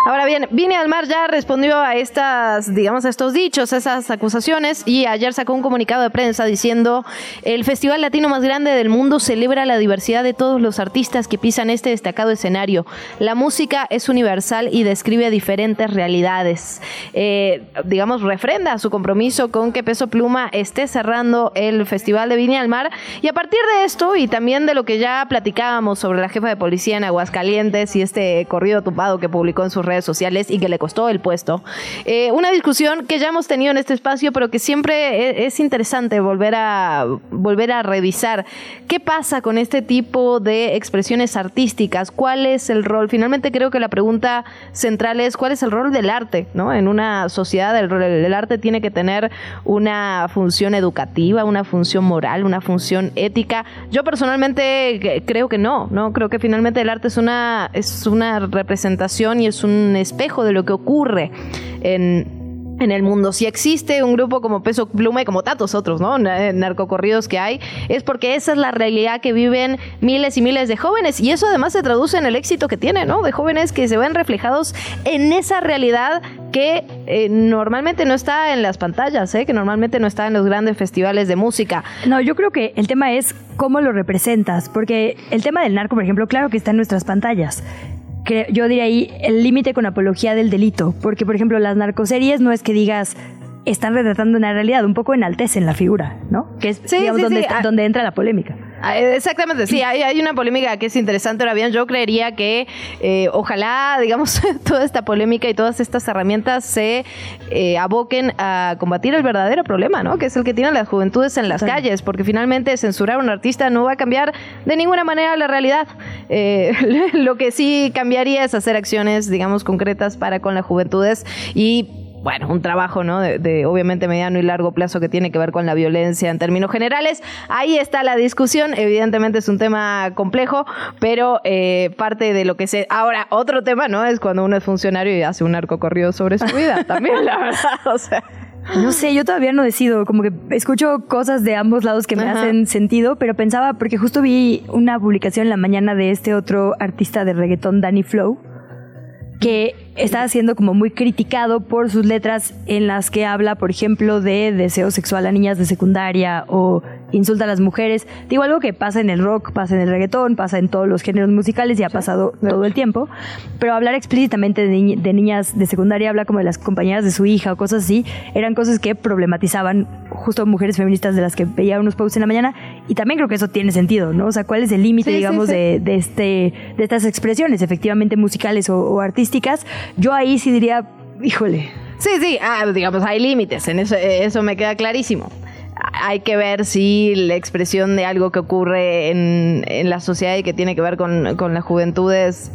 Ahora bien, Vine al Mar ya respondió a estas, digamos, a estos dichos, a esas acusaciones y ayer sacó un comunicado de prensa diciendo el festival latino más grande del mundo celebra la diversidad de todos los artistas que pisan este destacado escenario. La música es universal y describe diferentes realidades. Eh, digamos, refrenda su compromiso con que Peso Pluma esté cerrando el festival de Vine al Mar y a partir de esto y también de lo que ya platicábamos sobre la jefa de policía en Aguascalientes y este corrido tupado que publicó en sus redes redes sociales y que le costó el puesto. Eh, una discusión que ya hemos tenido en este espacio, pero que siempre e, es, interesante volver a, volver a revisar. ¿Qué pasa con este tipo de expresiones artísticas? ¿Cuál es el rol? Finalmente creo que la pregunta central es cuál es el rol del arte, ¿no? En una sociedad el, el arte tiene que tener una función educativa, una función moral, una función ética. Yo personalmente creo que no, ¿no? Creo que finalmente el arte es una, es una representación y es un espejo de lo que ocurre en, en el mundo. Si existe un grupo como Peso Pluma y como tantos otros, ¿no? Narcocorridos que hay, es porque esa es la realidad que viven miles y miles de jóvenes. Y eso además se traduce en el éxito que tiene, ¿no? De jóvenes que se ven reflejados en esa realidad que eh, normalmente no está en las pantallas, ¿eh? que normalmente no está en los grandes festivales de música. No, yo creo que el tema es cómo lo representas, porque el tema del narco, por ejemplo, claro que está en nuestras pantallas, yo diría ahí el límite con apología del delito, porque por ejemplo las narcoseries no es que digas están retratando una realidad, un poco enaltecen la figura, ¿no? Que es digamos, donde, Ah. donde entra la polémica. Ah, Exactamente, sí, hay, hay una polémica que es interesante. Ahora bien, yo creería que eh, ojalá, digamos, toda esta polémica y todas estas herramientas se eh, aboquen a combatir el verdadero problema, ¿no? Que es el que tienen las juventudes en las calles, porque finalmente censurar a un artista no va a cambiar de ninguna manera la realidad. Eh, lo que sí cambiaría es hacer acciones, digamos, concretas para con las juventudes y bueno, un trabajo, ¿no? De, de, obviamente mediano y largo plazo que tiene que ver con la violencia en términos generales. Ahí está la discusión. Evidentemente es un tema complejo, pero eh, parte de lo que se. Ahora, otro tema, ¿no? Es cuando uno es funcionario y hace un arco corrido sobre su vida. También, la verdad. O sea. No sé, yo todavía no decido, como que escucho cosas de ambos lados que me Ajá. hacen sentido, pero pensaba, porque justo vi una publicación en la mañana de este otro artista de reggaetón, Danny Flow, que está siendo como muy criticado por sus letras en las que habla, por ejemplo, de deseo sexual a niñas de secundaria o insulta a las mujeres. Digo, algo que pasa en el rock, pasa en el reggaetón, pasa en todos los géneros musicales y ha pasado todo el tiempo. Pero hablar explícitamente de, ni- de niñas de secundaria, habla como de las compañeras de su hija o cosas así, eran cosas que problematizaban justo mujeres feministas de las que veía unos posts en la mañana. Y también creo que eso tiene sentido, ¿no? O sea, ¿cuál es el límite, Sí, digamos, sí. de de, este, de estas expresiones, efectivamente musicales o, o artísticas, yo ahí sí diría, híjole. Sí, sí, ah, digamos, hay límites, en eso, eso me queda clarísimo. Hay que ver si la expresión de algo que ocurre en, en la sociedad y que tiene que ver con, con las juventudes,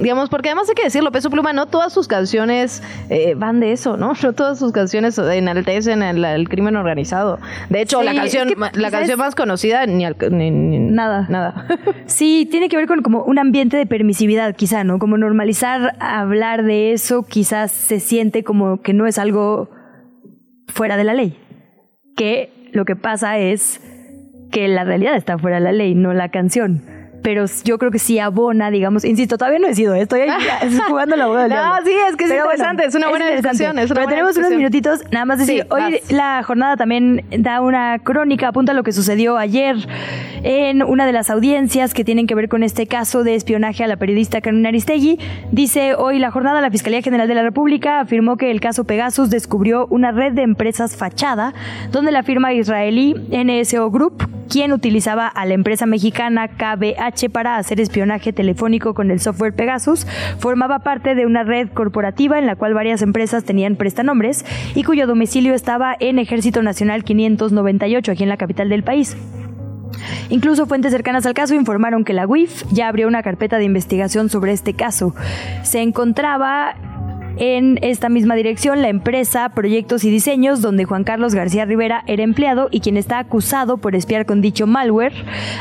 digamos, porque además hay que decirlo, Peso Pluma, no todas sus canciones eh, van de eso, ¿no? No todas sus canciones enaltecen el, el crimen organizado. De hecho, Sí, la canción, es que la canción más conocida, ni, al- ni- ni- Nada. nada. Sí, tiene que ver con como un ambiente de permisividad, quizá, ¿no? Como normalizar hablar de eso, quizás se siente como que no es algo fuera de la ley. Que lo que pasa es que la realidad está fuera de la ley, no la canción. Pero yo creo que sí abona, digamos, insisto, todavía no he sido, estoy ahí jugando la boda del No, sí, es que es Pero interesante, es una buena interesante. discusión, es una Pero buena tenemos unos minutitos, nada más decir, Sí, hoy vas. la jornada también da una crónica, apunta a lo que sucedió ayer en una de las audiencias que tienen que ver con este caso de espionaje a la periodista Carmen Aristegui. Dice hoy la jornada, la Fiscalía General de la República afirmó que el caso Pegasus descubrió una red de empresas fachada donde la firma israelí NSO Group, quien utilizaba a la empresa mexicana KBH para hacer espionaje telefónico con el software Pegasus, formaba parte de una red corporativa en la cual varias empresas tenían prestanombres y cuyo domicilio estaba en Ejército Nacional 598, aquí en la capital del país. Incluso fuentes cercanas al caso informaron que la UIF ya abrió una carpeta de investigación sobre este caso. Se encontraba en esta misma dirección la empresa Proyectos y Diseños, donde Juan Carlos García Rivera era empleado y quien está acusado por espiar con dicho malware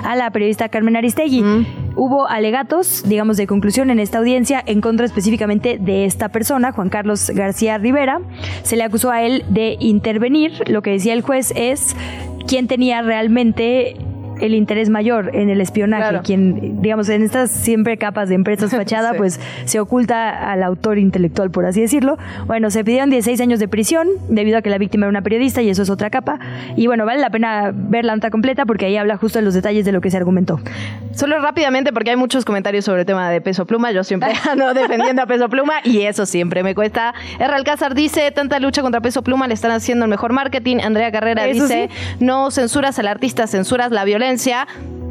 a la periodista Carmen Aristegui. Hubo alegatos, digamos, de conclusión en esta audiencia en contra específicamente de esta persona, Juan Carlos García Rivera. Se le acusó a él de intervenir. Lo que decía el juez es quién tenía realmente el interés mayor en el espionaje, Claro. quien, digamos, en estas siempre capas de empresas fachada, Sí. pues se oculta al autor intelectual, por así decirlo. Bueno, se pidieron 16 años de prisión debido a que la víctima era una periodista y eso es otra capa. Y bueno, vale la pena ver la nota completa porque ahí habla justo de los detalles de lo que se argumentó. Solo rápidamente, porque hay muchos comentarios sobre el tema de peso pluma. Yo siempre ando defendiendo a peso pluma y eso siempre me cuesta. R. Alcázar dice: tanta lucha contra peso pluma le están haciendo el mejor marketing. Andrea Carrera Eso dice: no censuras al artista, censuras la violencia.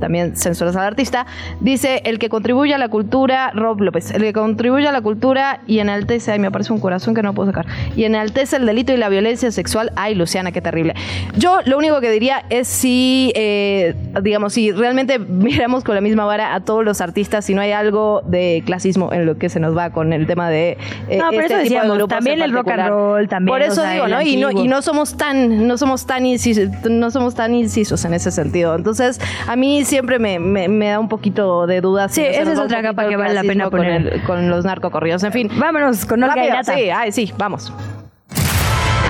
También censuras al artista. Dice: el que contribuye a la cultura, Rob López, el que contribuye a la cultura y enaltece, ay, me aparece un corazón que no puedo sacar, y enaltece el delito y la violencia sexual. Ay, Luciana, qué terrible. Yo lo único que diría es si, eh, digamos, si realmente miramos con la misma vara a todos los artistas, si no hay algo de clasismo en lo que se nos va con el tema de eh, No, pero este eso tipo de grupos también el rock and roll, también, Por o eso sea, digo, ¿no? Y, no y no somos tan, no somos tan incisos, no somos tan incisos en ese sentido. Entonces, a mí siempre me, me, me da un poquito de dudas. Sí, esa es otra capa que vale la pena con poner. el- Con, los narcocorridos, en fin. Vámonos con Olga Rápido, sí, ay, sí, vamos.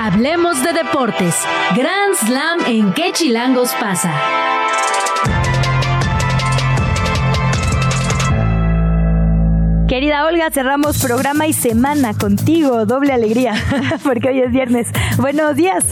Hablemos de deportes. Grand Slam en qué chilangos pasa. Querida Olga, cerramos programa y semana contigo. Doble alegría, porque hoy es viernes. Buenos días.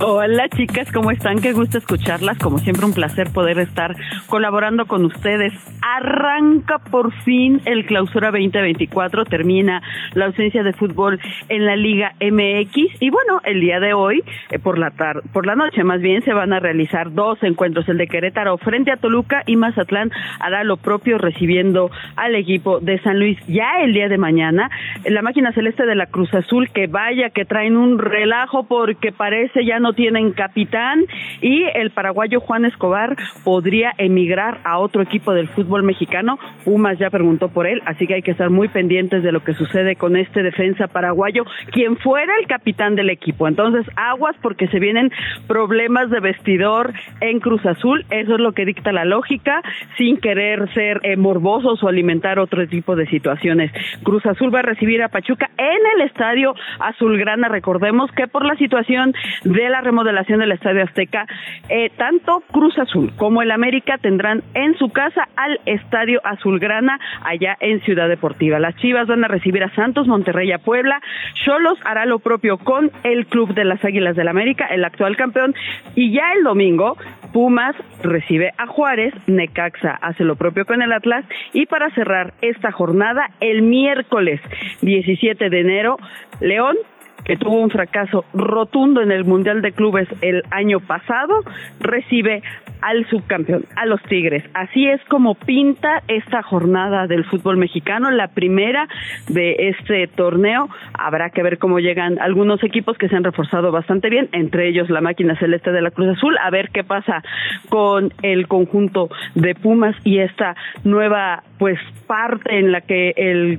Hola chicas, ¿cómo están? Qué gusto escucharlas. Como siempre, un placer poder estar colaborando con ustedes. Arranca por fin el clausura 2024, termina la ausencia de fútbol en la Liga MX y bueno, el día de hoy, eh, por la tarde, por la noche más bien, se van a realizar dos encuentros, el de Querétaro frente a Toluca y Mazatlán hará lo propio recibiendo al equipo de San Luis. Ya el día de mañana, la máquina celeste de la Cruz Azul, que vaya que traen un relajo porque parece ya no tienen capitán y el paraguayo Juan Escobar podría emigrar a otro equipo del fútbol mexicano. Pumas ya preguntó por él, así que hay que estar muy pendientes de lo que sucede con este defensa paraguayo, quien fuera el capitán del equipo. Entonces, aguas porque se vienen problemas de vestidor en Cruz Azul, eso es lo que dicta la lógica, sin querer ser eh, morbosos o alimentar otro tipo de situaciones. Cruz Azul va a recibir a Pachuca en el estadio Azulgrana, recordemos que por la situación de la remodelación del Estadio Azteca, eh, tanto Cruz Azul como el América tendrán en su casa al Estadio Azulgrana allá en Ciudad Deportiva. Las Chivas van a recibir a Santos, Monterrey a Puebla, Cholos hará lo propio con el Club de las Águilas del América, el actual campeón, y ya el domingo Pumas recibe a Juárez, Necaxa hace lo propio con el Atlas. Y para cerrar esta jornada el miércoles 17 de enero León que tuvo un fracaso rotundo en el Mundial de Clubes el año pasado, recibe al subcampeón, a los Tigres. Así es como pinta esta jornada del fútbol mexicano, la primera de este torneo. Habrá que ver cómo llegan algunos equipos que se han reforzado bastante bien, entre ellos la máquina celeste de la Cruz Azul, a ver qué pasa con el conjunto de Pumas y esta nueva pues parte en la que el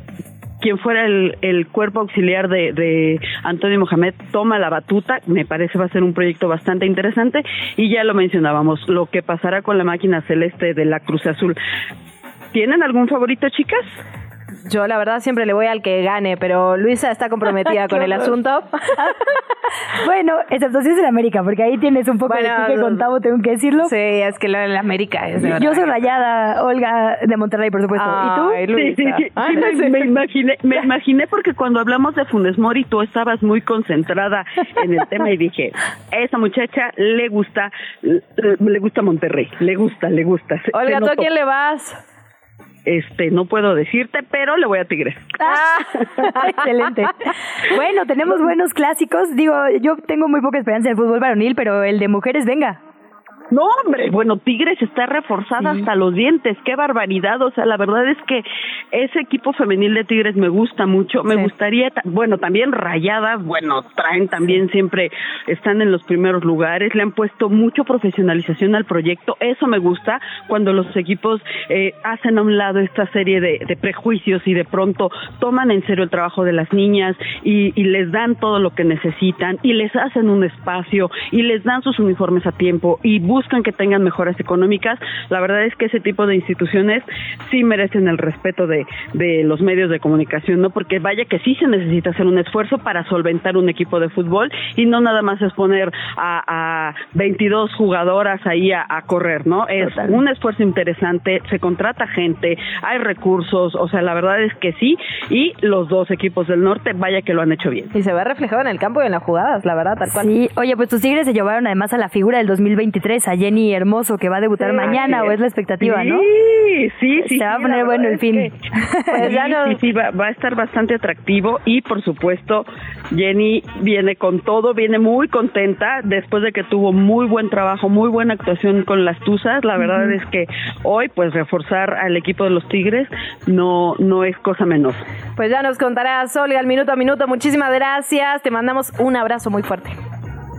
quien fuera el, el cuerpo auxiliar de, de, Antonio Mohamed toma la batuta, me parece va a ser un proyecto bastante interesante y ya lo mencionábamos, lo que pasará con la máquina celeste de la Cruz Azul. ¿Tienen algún favorito, chicas? Yo la verdad siempre le voy al que gane, pero Luisa está comprometida con el asunto. bueno, excepto si es el América, porque ahí tienes un poco Bueno, de pique con Tavo, tengo que decirlo. Sí, es que la, la América es de Yo soy rayada, Olga de Monterrey, por supuesto. ¿Y tú? Luisa. Sí, sí, sí, Ay, sí, no me, sé. me imaginé, me imaginé porque cuando hablamos de Funes Mori tú estabas muy concentrada en el tema y dije, esa muchacha le gusta, le gusta Monterrey, le gusta, le gusta. Olga, ¿tú a quién le vas? Este, no puedo decirte, pero le voy a Tigres. Excelente. Bueno, tenemos buenos clásicos. Digo, yo tengo muy poca esperanza en el fútbol varonil, pero el de mujeres, venga. No, hombre, bueno, Tigres está reforzada hasta los dientes, qué barbaridad, o sea, la verdad es que ese equipo femenil de Tigres me gusta mucho, me gustaría, ta- bueno, también rayadas, bueno, traen también siempre, están en los primeros lugares, le han puesto mucho profesionalización al proyecto, eso me gusta, cuando los equipos eh, hacen a un lado esta serie de, de prejuicios y de pronto toman en serio el trabajo de las niñas y, y les dan todo lo que necesitan y les hacen un espacio y les dan sus uniformes a tiempo y buscan que tengan mejoras económicas, la verdad es que ese tipo de instituciones sí merecen el respeto de, de los medios de comunicación, ¿no? Porque vaya que sí se necesita hacer un esfuerzo para solventar un equipo de fútbol y no nada más es poner a, a 22 jugadoras ahí a, a correr, ¿no? Es un esfuerzo interesante, se contrata gente, hay recursos, o sea, la verdad es que sí, y los dos equipos del norte, vaya que lo han hecho bien. Y se ve reflejado en el campo y en las jugadas, la verdad, tal cual. Sí, oye, pues tus Tigres se llevaron además a la figura del 2023, a Jenny Hermoso, que va a debutar Sí, mañana, o es. la expectativa, ¿no? Sí, sí, sí. Se va a poner bueno el es fin. que- Pues ya sí, no- sí, sí, va, va a estar bastante atractivo y por supuesto Jenny viene con todo, viene muy contenta después de que tuvo muy buen trabajo, muy buena actuación con las Tuzas. La verdad es que hoy pues reforzar al equipo de los Tigres no no es cosa menor. Pues ya nos contarás, Olga, al minuto a minuto. Muchísimas gracias. Te mandamos un abrazo muy fuerte.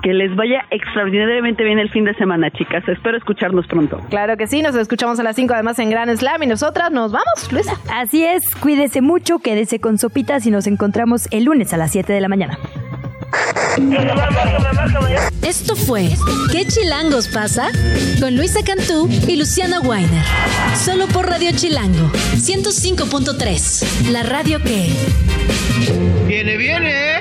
Que les vaya extraordinariamente bien el fin de semana, chicas. Espero escucharnos pronto. Claro que sí, nos escuchamos a las 5 además en Gran Slam y nosotras nos vamos, Luisa. Así es, cuídese mucho, quédese con sopitas y nos encontramos el lunes a las 7 de la mañana. Esto fue ¿Qué chilangos pasa? Con Luisa Cantú y Luciana Weiner. Solo por Radio Chilango 105.3. La radio que... Viene, viene.